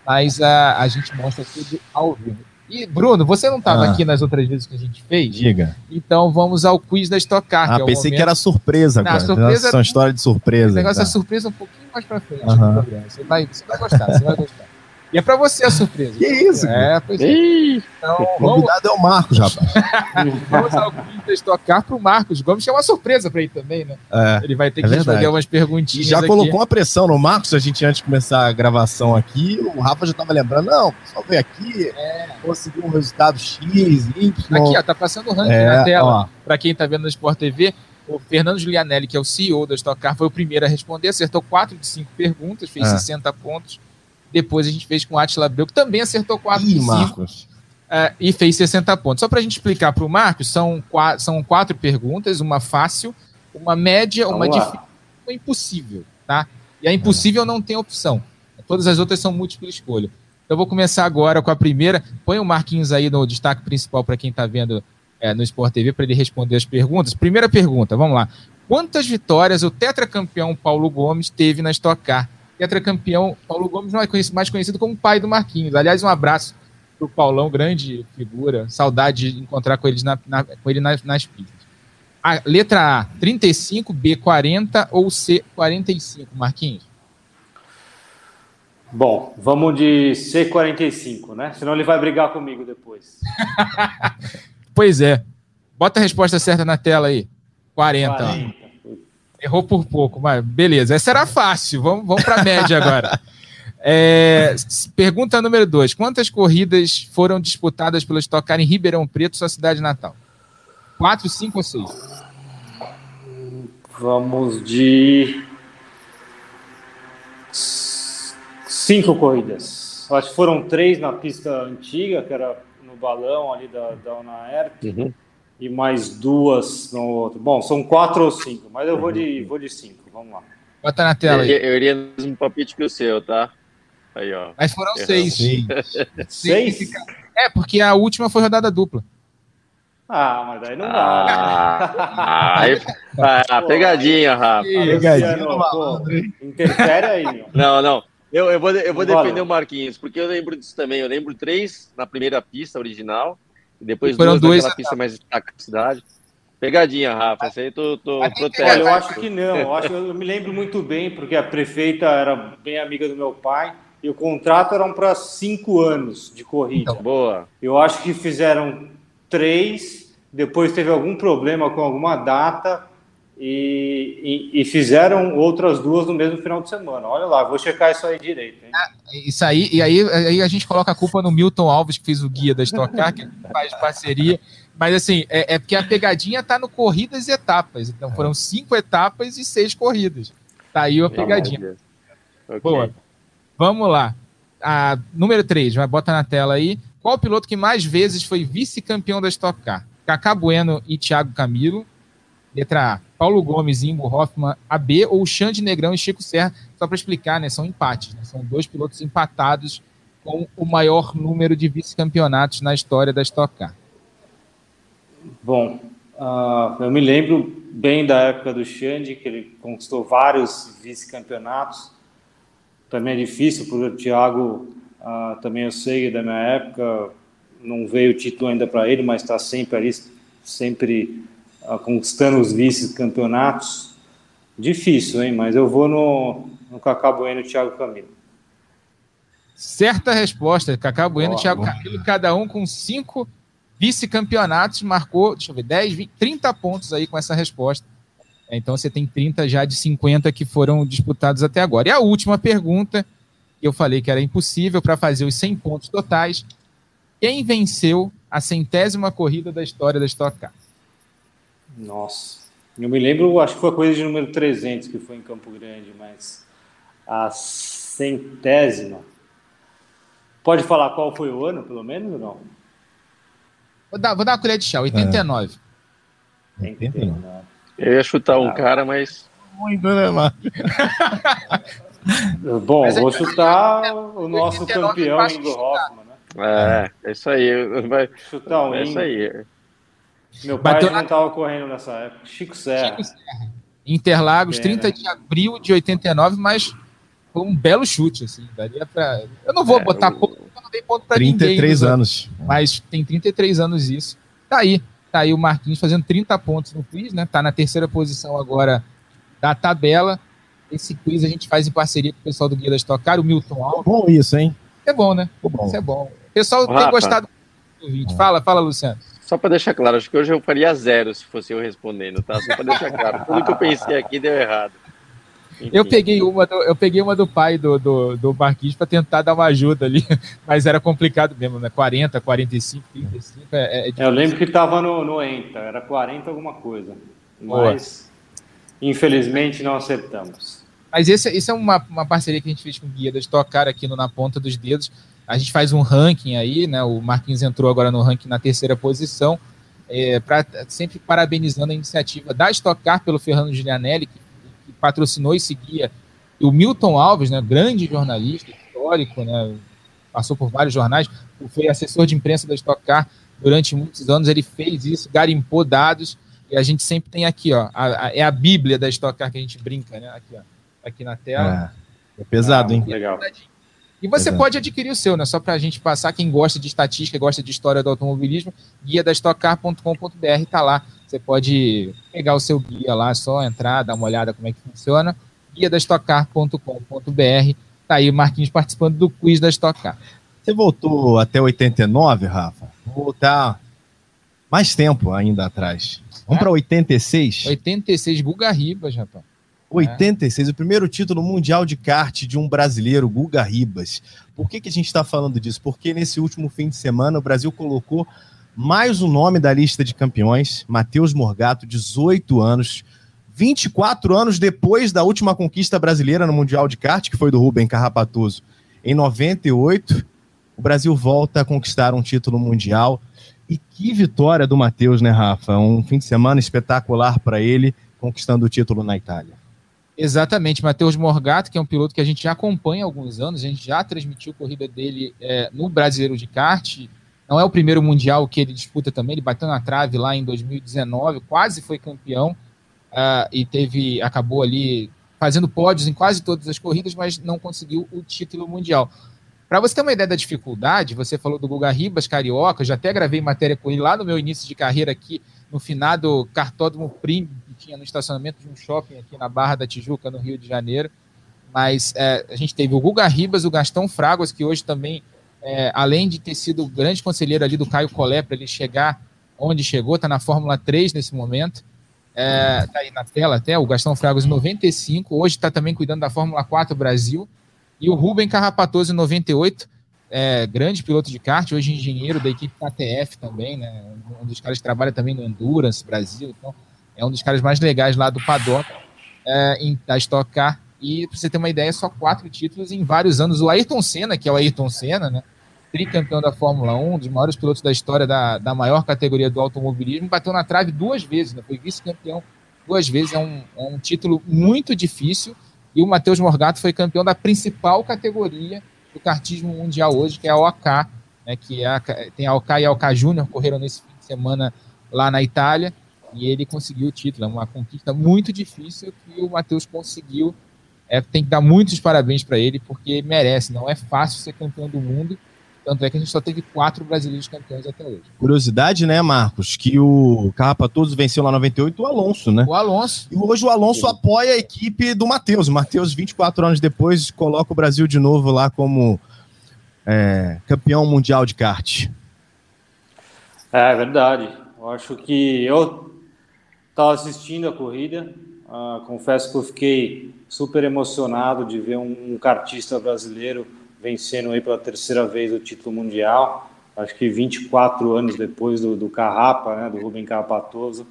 Mas a, a gente mostra tudo ao vivo. E, Bruno, você não estava ah. aqui nas outras vezes que a gente fez? Diga. Então vamos ao quiz da Stock Car. Ah, que é pensei momento... que era surpresa, não, cara. Surpresa... Nossa, uma história de surpresa. O negócio é tá. é surpresa um pouquinho mais pra frente uh -huh. Você vai, você vai gostar, você vai gostar. E é pra você a surpresa. Que isso? É, pois é. Então, o convidado vamos... é o Marcos, rapaz. vamos ao quiz estocar pro Marcos Gomes, que é uma surpresa pra ele também, né? É, ele vai ter que é responder umas perguntinhas. E já aqui. colocou uma pressão no Marcos, a gente antes de começar a gravação aqui, o Rafa já tava lembrando, não, só veio aqui, é. conseguiu um resultado X, Y. Aqui, ó, tá passando o ranking é, na tela. Ó. Pra quem tá vendo no Sport TV, o Fernando Giulianelli, que é o CEO da Stock Car, foi o primeiro a responder, acertou 4 de 5 perguntas, fez é. 60 pontos. Depois a gente fez com o Atila Abreu, que também acertou 4 Ih, de 5. Marcos. Uh, e fez 60 pontos. Só para a gente explicar para o Marcos, são, quatro, são quatro perguntas, uma fácil, uma média, uma difícil uma impossível, tá? E a impossível não tem opção. Todas as outras são múltipla escolha. Então eu vou começar agora com a primeira. Põe o Marquinhos aí no destaque principal para quem está vendo é, no Sport TV para ele responder as perguntas. Primeira pergunta, vamos lá. Quantas vitórias o tetracampeão Paulo Gomes teve na Stock Car? Tetracampeão Paulo Gomes é mais conhecido como pai do Marquinhos. Aliás, um abraço para o Paulão, grande figura. Saudade de encontrar com, eles na, na, com ele nas, nas pistas. A letra A, 35, B, 40 ou C, 45, Marquinhos? Bom, vamos de C45, né? Senão ele vai brigar comigo depois. pois é. Bota a resposta certa na tela aí. 40. 40. Errou por pouco, mas beleza. Essa era fácil. Vamos, vamos para a média agora. É, pergunta número 2. Quantas corridas foram disputadas pela Stock Car em Ribeirão Preto, sua cidade natal? 4, 5 ou 6? Vamos de cinco corridas. Acho que foram três na pista antiga, que era no balão ali da, da Unaerp, uhum. E mais duas no outro. Bom, são quatro ou cinco, mas eu vou de, vou de cinco. Vamos lá. Bota na tela aí. Eu, eu iria no mesmo palpite que o seu, tá? Aí, ó. Mas foram seis. seis? É, porque a última foi rodada dupla. Ah, mas aí não dá. Ah, aí, ah, pegadinha, Rafa. Pegadinha, interfere aí. Meu. Não, não. Eu, eu vou, eu vou defender o Marquinhos, porque eu lembro disso também. Eu lembro três na primeira pista original, depois e duas dois naquela pista mais da cidade. Pegadinha, Rafa. Isso aí tu, tu protege. eu acho que não. Eu, acho, eu me lembro muito bem, porque a prefeita era bem amiga do meu pai, e o contrato era para cinco anos de corrida. Então, boa. Eu acho que fizeram três, depois teve algum problema com alguma data e, e, e, fizeram outras duas no mesmo final de semana. Olha lá, vou checar isso aí direito. Hein? É, isso aí, e aí, aí a gente coloca a culpa no Milton Alves, que fez o guia da Stock Car, que faz parceria. Mas assim, é, é porque a pegadinha tá no corridas e etapas. Então foram cinco etapas e seis corridas. Tá aí a pegadinha. Okay. Boa. Vamos lá. A, número 3, vai bota na tela aí. Qual o piloto que mais vezes foi vice-campeão da Stock Car? Cacá Bueno e Thiago Camilo. Letra A, Paulo Gomes, Imbo Hoffman, AB ou Xande Negrão e Chico Serra. Só para explicar, né, são empates. Né? São dois pilotos empatados com o maior número de vice-campeonatos na história da Stock Car. Bom, uh, eu me lembro bem da época do Xande, que ele conquistou vários vice-campeonatos. Também é difícil, porque o Thiago ah, também eu sei da minha época, não veio o título ainda para ele, mas está sempre ali, sempre conquistando os vice-campeonatos. Difícil, hein? Mas eu vou no, no Cacá Bueno e Thiago Camilo. Certa resposta, Cacá Bueno e Thiago Camilo, cada um com cinco vice-campeonatos, marcou, deixa eu ver, 10, 20, 30 pontos aí com essa resposta. Então você tem 30 já de 50 que foram disputados até agora. E a última pergunta, eu falei que era impossível para fazer os 100 pontos totais. Quem venceu a centésima corrida da história da Stock Car? Nossa, eu me lembro, acho que foi a coisa de número 300 que foi em Campo Grande, mas a centésima. Pode falar qual foi o ano, pelo menos, ou não? Vou dar, vou dar uma colher de chá, 89. É. 89. Eu ia chutar um ah, cara, mas. Muito, né, mano? Bom, Mas vou chutar o nosso campeão Ingo Hoffman, né? É, é isso aí. Vai chutar um É isso aí. Meu pai Bateu não estava correndo nessa época. Chico Serra. Chico Serra. Interlagos, é, 30 de abril de 89, mas foi um belo chute, assim. Daria pra... Eu não vou é, botar ponto, porque eu não dei ponto pra 33 ninguém, anos. Mas tem 33 anos isso. Tá aí. Tá aí o Marquinhos fazendo 30 pontos no quiz, né? Tá na terceira posição agora da tabela. Esse quiz a gente faz em parceria com o pessoal do Guia da Stock Car, o Milton Alves. Bom isso, hein? É bom, né? bom. Isso é bom. O pessoal Rafa, tem gostado do vídeo. Fala, fala, Luciano. Só para deixar claro, acho que hoje eu faria zero se fosse eu respondendo, tá? Só para deixar claro. Tudo que eu pensei aqui deu errado. Eu peguei uma do, eu peguei uma do pai do, do, do Marquinhos para tentar dar uma ajuda ali, mas era complicado mesmo, né? 40, 45, 35. É, é, eu lembro que estava no, no ENTA, era 40 alguma coisa. Mas, Boa. infelizmente, não acertamos. Mas esse, esse é uma, uma parceria que a gente fez com o Guia da Stock Car aqui no Na Ponta dos Dedos. A gente faz um ranking aí, né? O Marquinhos entrou agora no ranking na terceira posição, é, pra, sempre parabenizando a iniciativa da Stock Car pelo Fernando Giulianelli, que, que patrocinou esse guia. E o Milton Alves, né, grande jornalista, histórico, né, passou por vários jornais, foi assessor de imprensa da Stock Car durante muitos anos, ele fez isso, garimpou dados, e a gente sempre tem aqui, ó, a, a, é a bíblia da Stock Car que a gente brinca, né, aqui, ó aqui na tela. É, é pesado, ah, hein? Legal. E você Exato. pode adquirir o seu, né? Só para a gente passar, quem gosta de estatística, gosta de história do automobilismo, guia da stockcar.com.br está lá Você pode pegar o seu guia lá, só entrar, dar uma olhada como é que funciona. Guia da estocar.com.br. Tá aí o Marquinhos participando do quiz da Estocar. Você voltou até 89, Rafa? Vou voltar mais tempo ainda atrás. Vamos é? para 86? 86, Guga Ribas, rapaz. 86, é. o primeiro título mundial de kart de um brasileiro, Guga Ribas. Por que, que a gente está falando disso? Porque nesse último fim de semana o Brasil colocou mais um nome da lista de campeões, Matheus Morgato, 18 anos, 24 anos depois da última conquista brasileira no Mundial de Kart, que foi do Rubem Carrapatoso, em 98, o Brasil volta a conquistar um título mundial. E que vitória do Matheus, né, Rafa? Um fim de semana espetacular para ele, conquistando o título na Itália. Exatamente, Matheus Morgato, que é um piloto que a gente já acompanha há alguns anos, a gente já transmitiu corrida dele é, no Brasileiro de Kart, não é o primeiro Mundial que ele disputa também, ele bateu na trave lá em 2019, quase foi campeão uh, e teve, acabou ali fazendo pódios em quase todas as corridas, mas não conseguiu o título mundial. Para você ter uma ideia da dificuldade, você falou do Guga Ribas, carioca, já até gravei matéria com ele lá no meu início de carreira aqui, no finado cartódromo Prim, que tinha no estacionamento de um shopping aqui na Barra da Tijuca, no Rio de Janeiro. Mas é, a gente teve o Guga Ribas, o Gastão Fraguas, que hoje também é, além de ter sido o grande conselheiro ali do Caio Collet para ele chegar onde chegou, está na Fórmula 3 nesse momento. Está é, aí na tela até, o Gastão Fragos em 95, hoje está também cuidando da Fórmula 4 Brasil. E o Rubem Carrapatoso em 98, é, grande piloto de kart, hoje engenheiro da equipe KTF também, né? Um dos caras que trabalha também no Endurance Brasil, então é um dos caras mais legais lá do paddock é, em, da Stock Car. E para você ter uma ideia, só quatro títulos em vários anos. O Ayrton Senna, que é o Ayrton Senna, né? Tricampeão da Fórmula 1, um dos maiores pilotos da história da, da maior categoria do automobilismo, bateu na trave duas vezes, né? Foi vice-campeão duas vezes. É um, é um título muito difícil. E o Matheus Morgato foi campeão da principal categoria do kartismo mundial hoje, que é a OK, né? Que é a, tem a OK e a OK Júnior, correram nesse fim de semana lá na Itália. E ele conseguiu o título. É uma conquista muito difícil que o Matheus conseguiu é, tem que dar muitos parabéns para ele, porque merece. Não é fácil ser campeão do mundo. Tanto é que a gente só teve quatro brasileiros campeões até hoje. Curiosidade, né, Marcos? Que o Carrapatoso venceu lá 98 o Alonso, né? O Alonso. E hoje o Alonso Sim. apoia a equipe do Matheus. O Matheus, 24 anos depois, coloca o Brasil de novo lá como é, campeão mundial de kart. É verdade. Eu acho que eu estava assistindo a corrida. Uh, confesso que eu fiquei super emocionado de ver um, um kartista brasileiro vencendo aí pela terceira vez o título mundial. Acho que 24 anos depois do, do Carrapa, né, do Rubem Carrapatoso,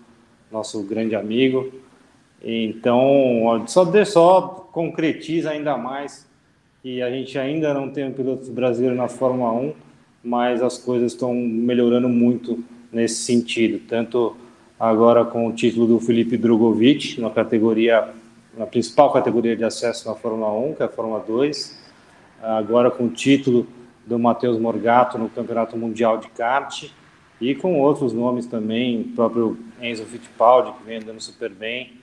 nosso grande amigo. Então, só, só concretiza ainda mais que a gente ainda não tem um piloto brasileiro na Fórmula 1, mas as coisas estão melhorando muito nesse sentido. Tanto agora com o título do Felipe Drogovic, na categoria na principal categoria de acesso na Fórmula 1, que é a Fórmula 2, agora com o título do Matheus Morgato no Campeonato Mundial de Kart, e com outros nomes também, o próprio Enzo Fittipaldi, que vem andando super bem,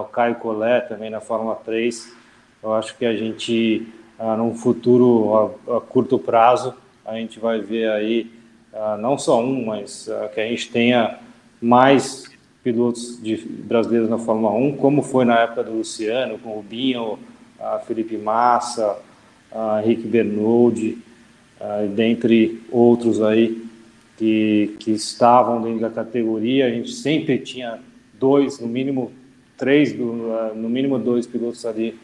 o Caio Collet também na Fórmula 3. Eu acho que a gente, num futuro a, curto prazo, a gente vai ver aí não só um, mas que a gente tenha mais pilotos de, brasileiros na Fórmula 1, como foi na época do Luciano, com o Rubinho, a Felipe Massa, a Henrique Bernoldi, dentre outros aí que, que estavam dentro da categoria. A gente sempre tinha dois, no mínimo três, no mínimo dois pilotos ali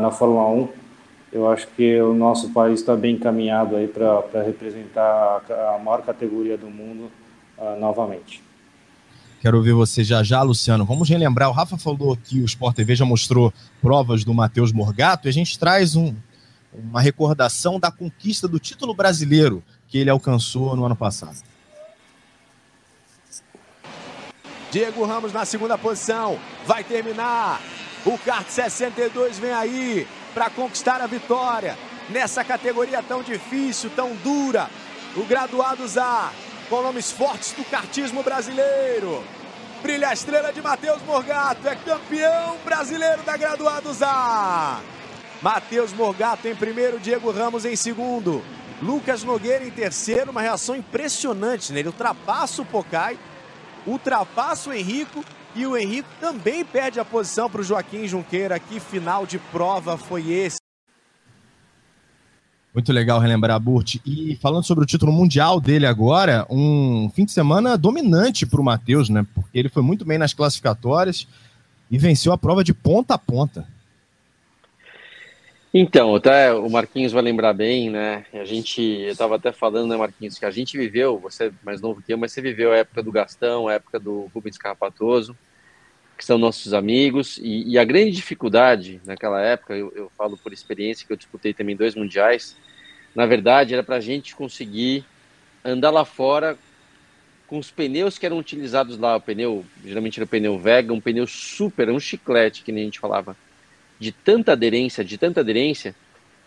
na Fórmula 1. Eu acho que o nosso país está bem encaminhado aí para representar a maior categoria do mundo novamente. Quero ouvir você já já, Luciano. Vamos relembrar, o Rafa falou que o Sport TV já mostrou provas do Matheus Morgato e a gente traz um, uma recordação da conquista do título brasileiro que ele alcançou no ano passado. Diego Ramos na segunda posição, vai terminar. O kart 62 vem aí para conquistar a vitória nessa categoria tão difícil, tão dura. O graduados A com nomes fortes do kartismo brasileiro. Brilha a estrela de Matheus Morgato, é campeão brasileiro da Graduados A. Matheus Morgato em primeiro, Diego Ramos em segundo. Lucas Nogueira em terceiro, uma reação impressionante, né? Ele ultrapassa o Pocai ultrapassa o Henrico e o Henrico também perde a posição para o Joaquim Junqueira. Que final de prova foi esse? Muito legal relembrar, Burt. E falando sobre o título mundial dele agora, um fim de semana dominante para o Matheus, né? Porque ele foi muito bem nas classificatórias e venceu a prova de ponta a ponta. Então, até o Marquinhos vai lembrar bem, né? A gente, eu estava até falando, né, Marquinhos, que a gente viveu, você é mais novo que eu, mas você viveu a época do Gastão, a época do Rubens Carrapatoso, que são nossos amigos, e, e a grande dificuldade naquela época, eu, eu, falo por experiência, que eu disputei também dois mundiais, na verdade, era para a gente conseguir andar lá fora com os pneus que eram utilizados lá. O pneu, geralmente era o pneu Vega, um pneu super, um chiclete, que nem a gente falava, de tanta aderência, de tanta aderência.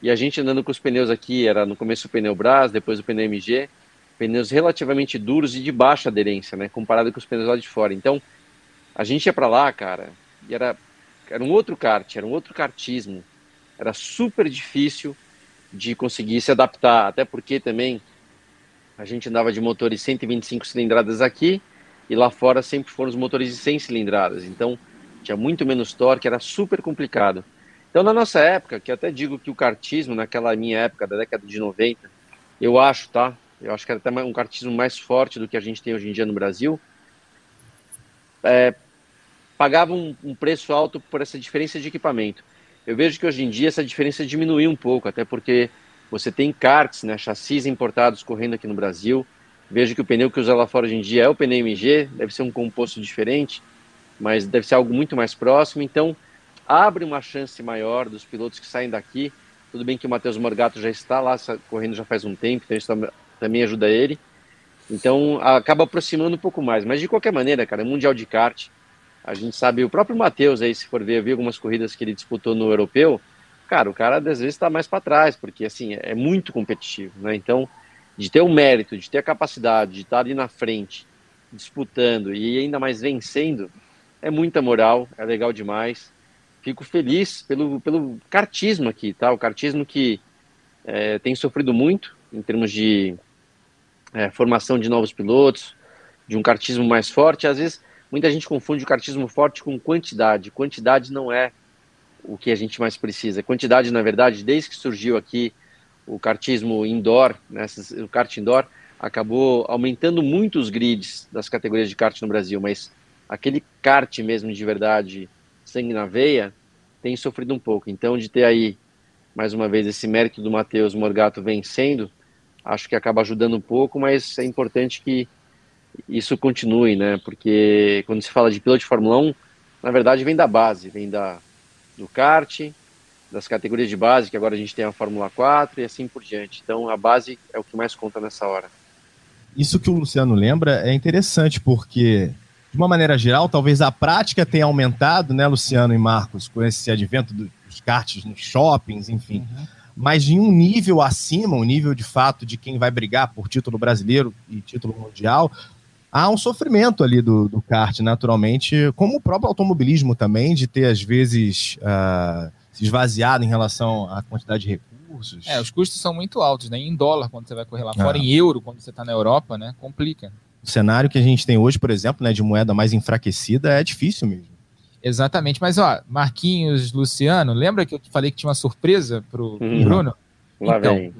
E a gente andando com os pneus aqui, era no começo o pneu Brás, depois o pneu MG, pneus relativamente duros e de baixa aderência, né, comparado com os pneus lá de fora. Então, a gente ia para lá, cara, e era, era um outro kart, era um outro kartismo. Era super difícil de conseguir se adaptar, até porque também a gente andava de motores 125 cilindradas aqui e lá fora sempre foram os motores de 100 cilindradas, então tinha muito menos torque, era super complicado. Então na nossa época, que até digo que o kartismo naquela minha época da década de 90, eu acho, tá? Eu acho que era até um kartismo mais forte do que a gente tem hoje em dia no Brasil. É, pagava um, um preço alto por essa diferença de equipamento. Eu vejo que hoje em dia essa diferença diminuiu um pouco, até porque você tem karts, né, chassis importados correndo aqui no Brasil. Vejo que o pneu que usa lá fora hoje em dia é o pneu MG, deve ser um composto diferente, mas deve ser algo muito mais próximo. Então, abre uma chance maior dos pilotos que saem daqui. Tudo bem que o Matheus Morgato já está lá correndo já faz um tempo, então isso também ajuda ele. Então, acaba aproximando um pouco mais. Mas de qualquer maneira, cara, Mundial de Kart, a gente sabe, o próprio Matheus aí, se for ver, eu vi algumas corridas que ele disputou no europeu, cara, o cara às vezes está mais para trás, porque assim, é muito competitivo, né? Então, de ter o mérito, de ter a capacidade, de estar ali na frente, disputando e ainda mais vencendo, é muita moral, é legal demais. Fico feliz pelo, pelo cartismo aqui, tá? O cartismo que é, tem sofrido muito em termos de é, formação de novos pilotos, de um cartismo mais forte, às vezes Muita gente confunde o cartismo forte com quantidade. Quantidade não é o que a gente mais precisa. Quantidade, na verdade, desde que surgiu aqui o kartismo indoor, né, o kart indoor, acabou aumentando muito os grids das categorias de kart no Brasil, mas aquele kart mesmo de verdade, sangue na veia, tem sofrido um pouco. Então, de ter aí, mais uma vez, esse mérito do Matheus Morgato vencendo, acho que acaba ajudando um pouco, mas é importante que isso continue, né? Porque quando se fala de piloto de Fórmula 1, na verdade vem da base, vem da, do kart, das categorias de base, que agora a gente tem a Fórmula 4 e assim por diante. Então a base é o que mais conta nessa hora. Isso que o Luciano lembra é interessante, porque, de uma maneira geral, talvez a prática tenha aumentado, né, Luciano e Marcos, com esse advento dos karts nos shoppings, enfim. Uhum. Mas em um nível acima, um nível de fato de quem vai brigar por título brasileiro e título mundial, há um sofrimento ali do, do kart, naturalmente, como o próprio automobilismo também, de ter, às vezes, uh, se esvaziado em relação à quantidade de recursos. É, os custos são muito altos, né? Em dólar, quando você vai correr lá fora, é. em euro, quando você está na Europa, né? Complica. O cenário que a gente tem hoje, por exemplo, né, de moeda mais enfraquecida, é difícil mesmo. Exatamente, mas ó, Marquinhos, Luciano, lembra que eu falei que tinha uma surpresa pro, hum. Bruno? Lá então, vem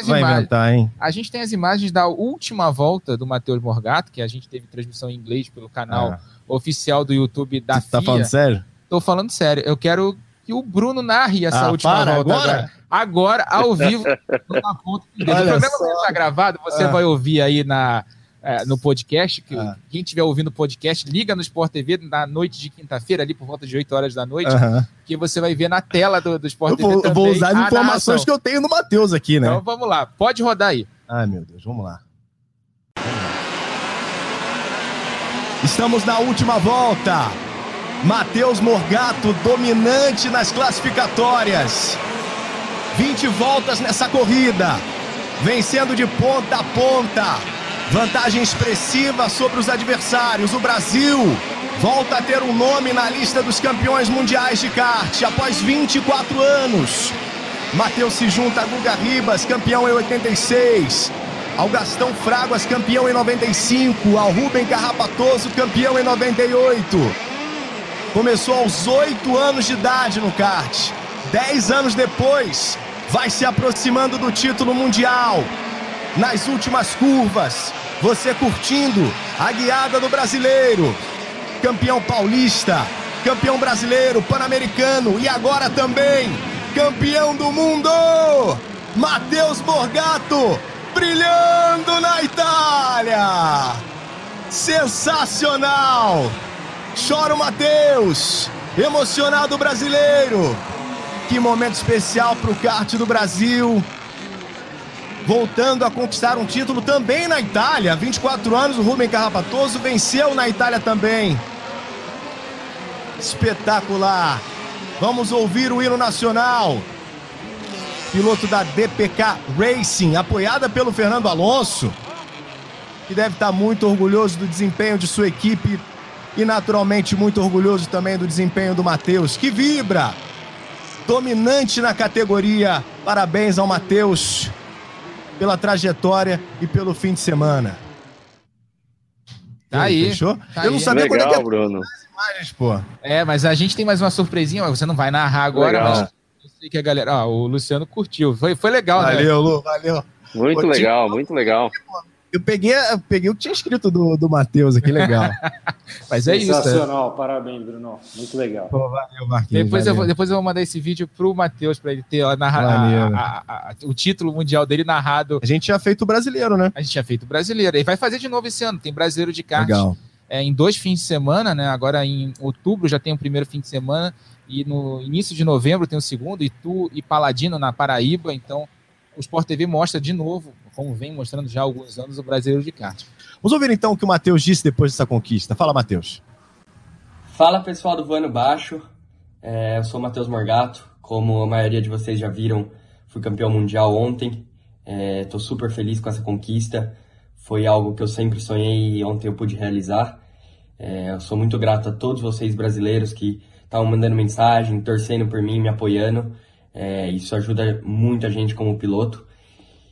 as Vai imagens. Inventar, hein? A gente tem as imagens da última volta do Matheus Morgato, que a gente teve transmissão em inglês pelo canal ah. oficial do YouTube da Você tá falando sério? Tô falando sério. Eu quero que o Bruno narre essa ah, última para, volta agora. agora. Agora, ao vivo, numa ponta. O programa está gravado, você ah. vai ouvir aí na, é, no podcast. Que, ah. Quem estiver ouvindo o podcast, liga no Sport TV na noite de quinta-feira, ali por volta de 8 horas da noite, que você vai ver na tela do, do Sport eu TV. Vou, vou usar as informações que eu tenho no Matheus aqui, né? Então vamos lá, pode rodar aí. Ai, meu Deus, vamos lá. Estamos na última volta. Matheus Morgato dominante nas classificatórias. 20 voltas nessa corrida, vencendo de ponta a ponta. Vantagem expressiva sobre os adversários. O Brasil volta a ter um nome na lista dos campeões mundiais de kart após 24 anos. Matheus se junta a Guga Ribas, campeão em 86. ao Gastão Fraguas, campeão em 95, ao Rubem Carrapatoso, campeão em 98. Começou aos 8 anos de idade no kart. 10 anos depois, vai se aproximando do título mundial. Nas últimas curvas, você curtindo a guiada do brasileiro. Campeão paulista, campeão brasileiro, pan-americano e agora também campeão do mundo! Matheus Borgato brilhando na Itália! Sensacional! Chora o Matheus, emocionado brasileiro. Que momento especial para o kart do Brasil. Voltando a conquistar um título também na Itália. 24 anos, o Rubem Carrapatoso venceu na Itália também. Espetacular. Vamos ouvir o hino nacional piloto da DPK Racing, apoiada pelo Fernando Alonso, que deve estar muito orgulhoso do desempenho de sua equipe e naturalmente muito orgulhoso também do desempenho do Matheus, que vibra, dominante na categoria. Parabéns ao Matheus pela trajetória e pelo fim de semana. Tá aí. Fechou? Tá Eu não aí. sabia Legal, quando é que é Bruno. imagens, pô. É, mas a gente tem mais uma surpresinha, mas você não vai narrar agora, Legal. mas eu sei que a galera. Ah, o Luciano curtiu. Foi, foi legal, né? Valeu, Lu, valeu. Muito Ô, legal, muito legal. Eu peguei, eu peguei o que tinha escrito do, do Matheus aqui, legal. Mas é isso. né? Sensacional, parabéns, Bruno. Muito legal. Pô, valeu, Marquinhos. Depois eu, vou, valeu. depois eu vou mandar esse vídeo pro Matheus pra ele ter a- a- a- o título mundial dele narrado. A gente tinha feito o brasileiro, né? A gente tinha feito brasileiro. Ele vai fazer de novo esse ano. Tem brasileiro de kart Legal. é, em dois fins de semana, né? Agora em outubro já tem o primeiro fim de semana e no início de novembro tem o segundo, Itu e Paladino na Paraíba. Então o Sport TV mostra de novo, como vem mostrando já há alguns anos, o brasileiro de kart. Vamos ouvir então o que o Matheus disse depois dessa conquista. Fala, Matheus. Fala pessoal do Voando Baixo, É, eu sou o Matheus Morgato, como a maioria de vocês já viram, fui campeão mundial ontem, estou super feliz com essa conquista, foi algo que eu sempre sonhei e ontem eu pude realizar. É, eu sou muito grato a todos vocês brasileiros que estavam mandando mensagem, torcendo por mim, me apoiando, É, isso ajuda muito a gente como piloto.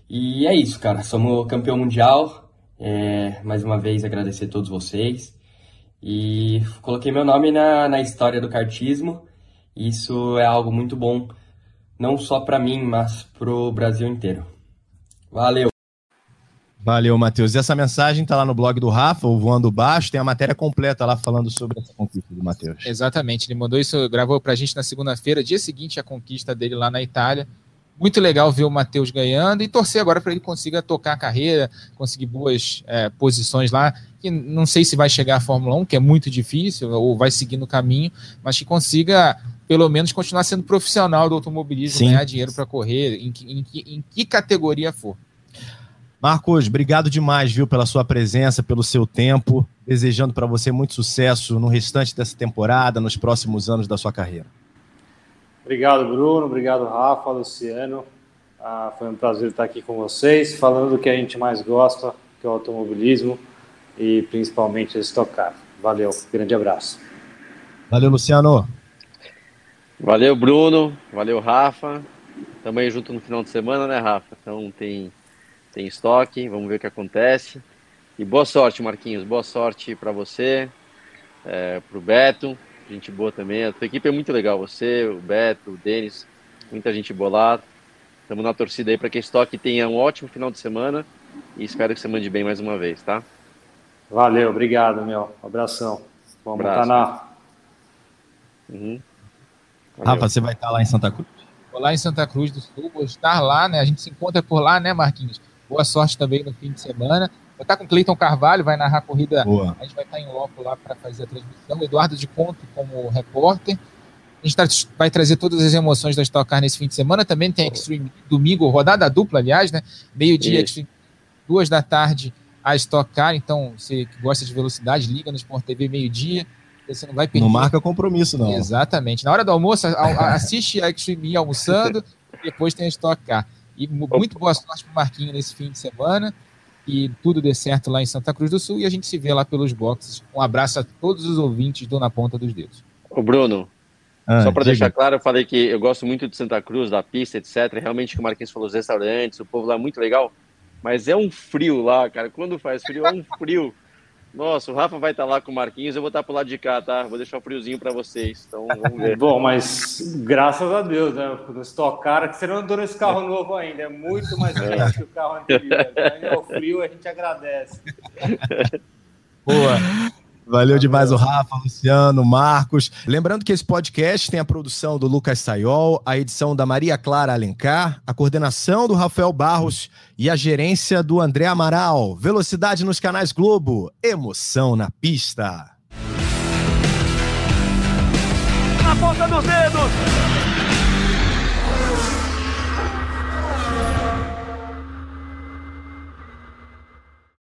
E é isso, cara, somos campeão mundial, É, mais uma vez agradecer a todos vocês. E coloquei meu nome na, na história do kartismo. Isso é algo muito bom, não só para mim, mas pro Brasil inteiro. Valeu! Valeu, Matheus. E essa mensagem tá lá no blog do Rafa, o Voando Baixo, tem a matéria completa lá falando sobre essa conquista do Matheus. Exatamente, ele mandou isso, gravou pra gente na segunda-feira, dia seguinte à conquista dele lá na Itália. Muito legal ver o Matheus ganhando e torcer agora para ele consiga tocar a carreira, conseguir boas é, posições lá. Que não sei se vai chegar à Fórmula 1, que é muito difícil, ou vai seguir no caminho, mas que consiga pelo menos continuar sendo profissional do automobilismo, Sim. ganhar dinheiro para correr, em que, em, que, em que categoria for. Marcos, obrigado demais, viu, pela sua presença, pelo seu tempo. Desejando para você muito sucesso no restante dessa temporada, nos próximos anos da sua carreira. Obrigado, Bruno. Obrigado, Rafa, Luciano. Ah, foi um prazer estar aqui com vocês, falando do que a gente mais gosta, que é o automobilismo e principalmente estocar. Valeu, grande abraço. Valeu, Luciano. Valeu, Bruno. Valeu, Rafa. Também junto no final de semana, né, Rafa? Então tem, tem estoque, vamos ver o que acontece. E boa sorte, Marquinhos. Boa sorte para você, é, para o Beto. Gente boa também. A tua equipe é muito legal. Você, o Beto, o Denis, muita gente boa lá. Estamos na torcida aí para que a estoque tenha um ótimo final de semana. E espero que você mande bem mais uma vez, tá? Valeu, obrigado, meu. Abração. Vamos Abraço. estar na. Uhum. Rafa, você vai estar lá em Santa Cruz? Vou lá em Santa Cruz do Sul, vou estar lá, né? A gente se encontra por lá, né, Marquinhos? Boa sorte também no fim de semana. Estar com o Cleiton Carvalho, vai narrar a corrida. Boa. A gente vai estar em loco lá para fazer a transmissão. Eduardo de Conto como repórter. A gente tá- vai trazer todas as emoções da Stock Car nesse fim de semana. Também tem Extreme domingo, rodada dupla, aliás, né? Meio-dia. Extreme, duas da tarde, a Stock Car. Então, você que gosta de velocidade, liga no Sport TV meio-dia. Você não vai perder. Não marca compromisso, não. Exatamente. Na hora do almoço, assiste a Extreme almoçando, depois tem a Stock Car. E mu- muito boa sorte pro Marquinho nesse fim de semana. E tudo dê certo lá em Santa Cruz do Sul. E a gente se vê lá pelos boxes. Um abraço a todos os ouvintes do Na Ponta dos Dedos. Ô, Bruno, Ah, Só para deixar claro, eu falei que eu gosto muito de Santa Cruz, da pista, etc. Realmente, o que o Marquinhos falou, os restaurantes, o povo lá é muito legal. Mas é um frio lá, cara. Quando faz frio, é um frio. Nossa, o Rafa vai estar tá lá com o Marquinhos, eu vou estar tá pro lado de cá, tá? Vou deixar o friozinho para vocês. Então, vamos ver. Bom, mas graças a Deus, né? No Stock Car, que você não andou nesse carro novo ainda. É muito mais quente é. que o carro anterior. Né? O frio a gente agradece. Boa. Valeu demais o Rafa, Luciano, Marcos. Lembrando que esse podcast tem a produção do Lucas Sayol, a edição da Maria Clara Alencar, a coordenação do Rafael Barros e a gerência do André Amaral. Velocidade nos canais Globo, emoção na pista. Na ponta dos dedos!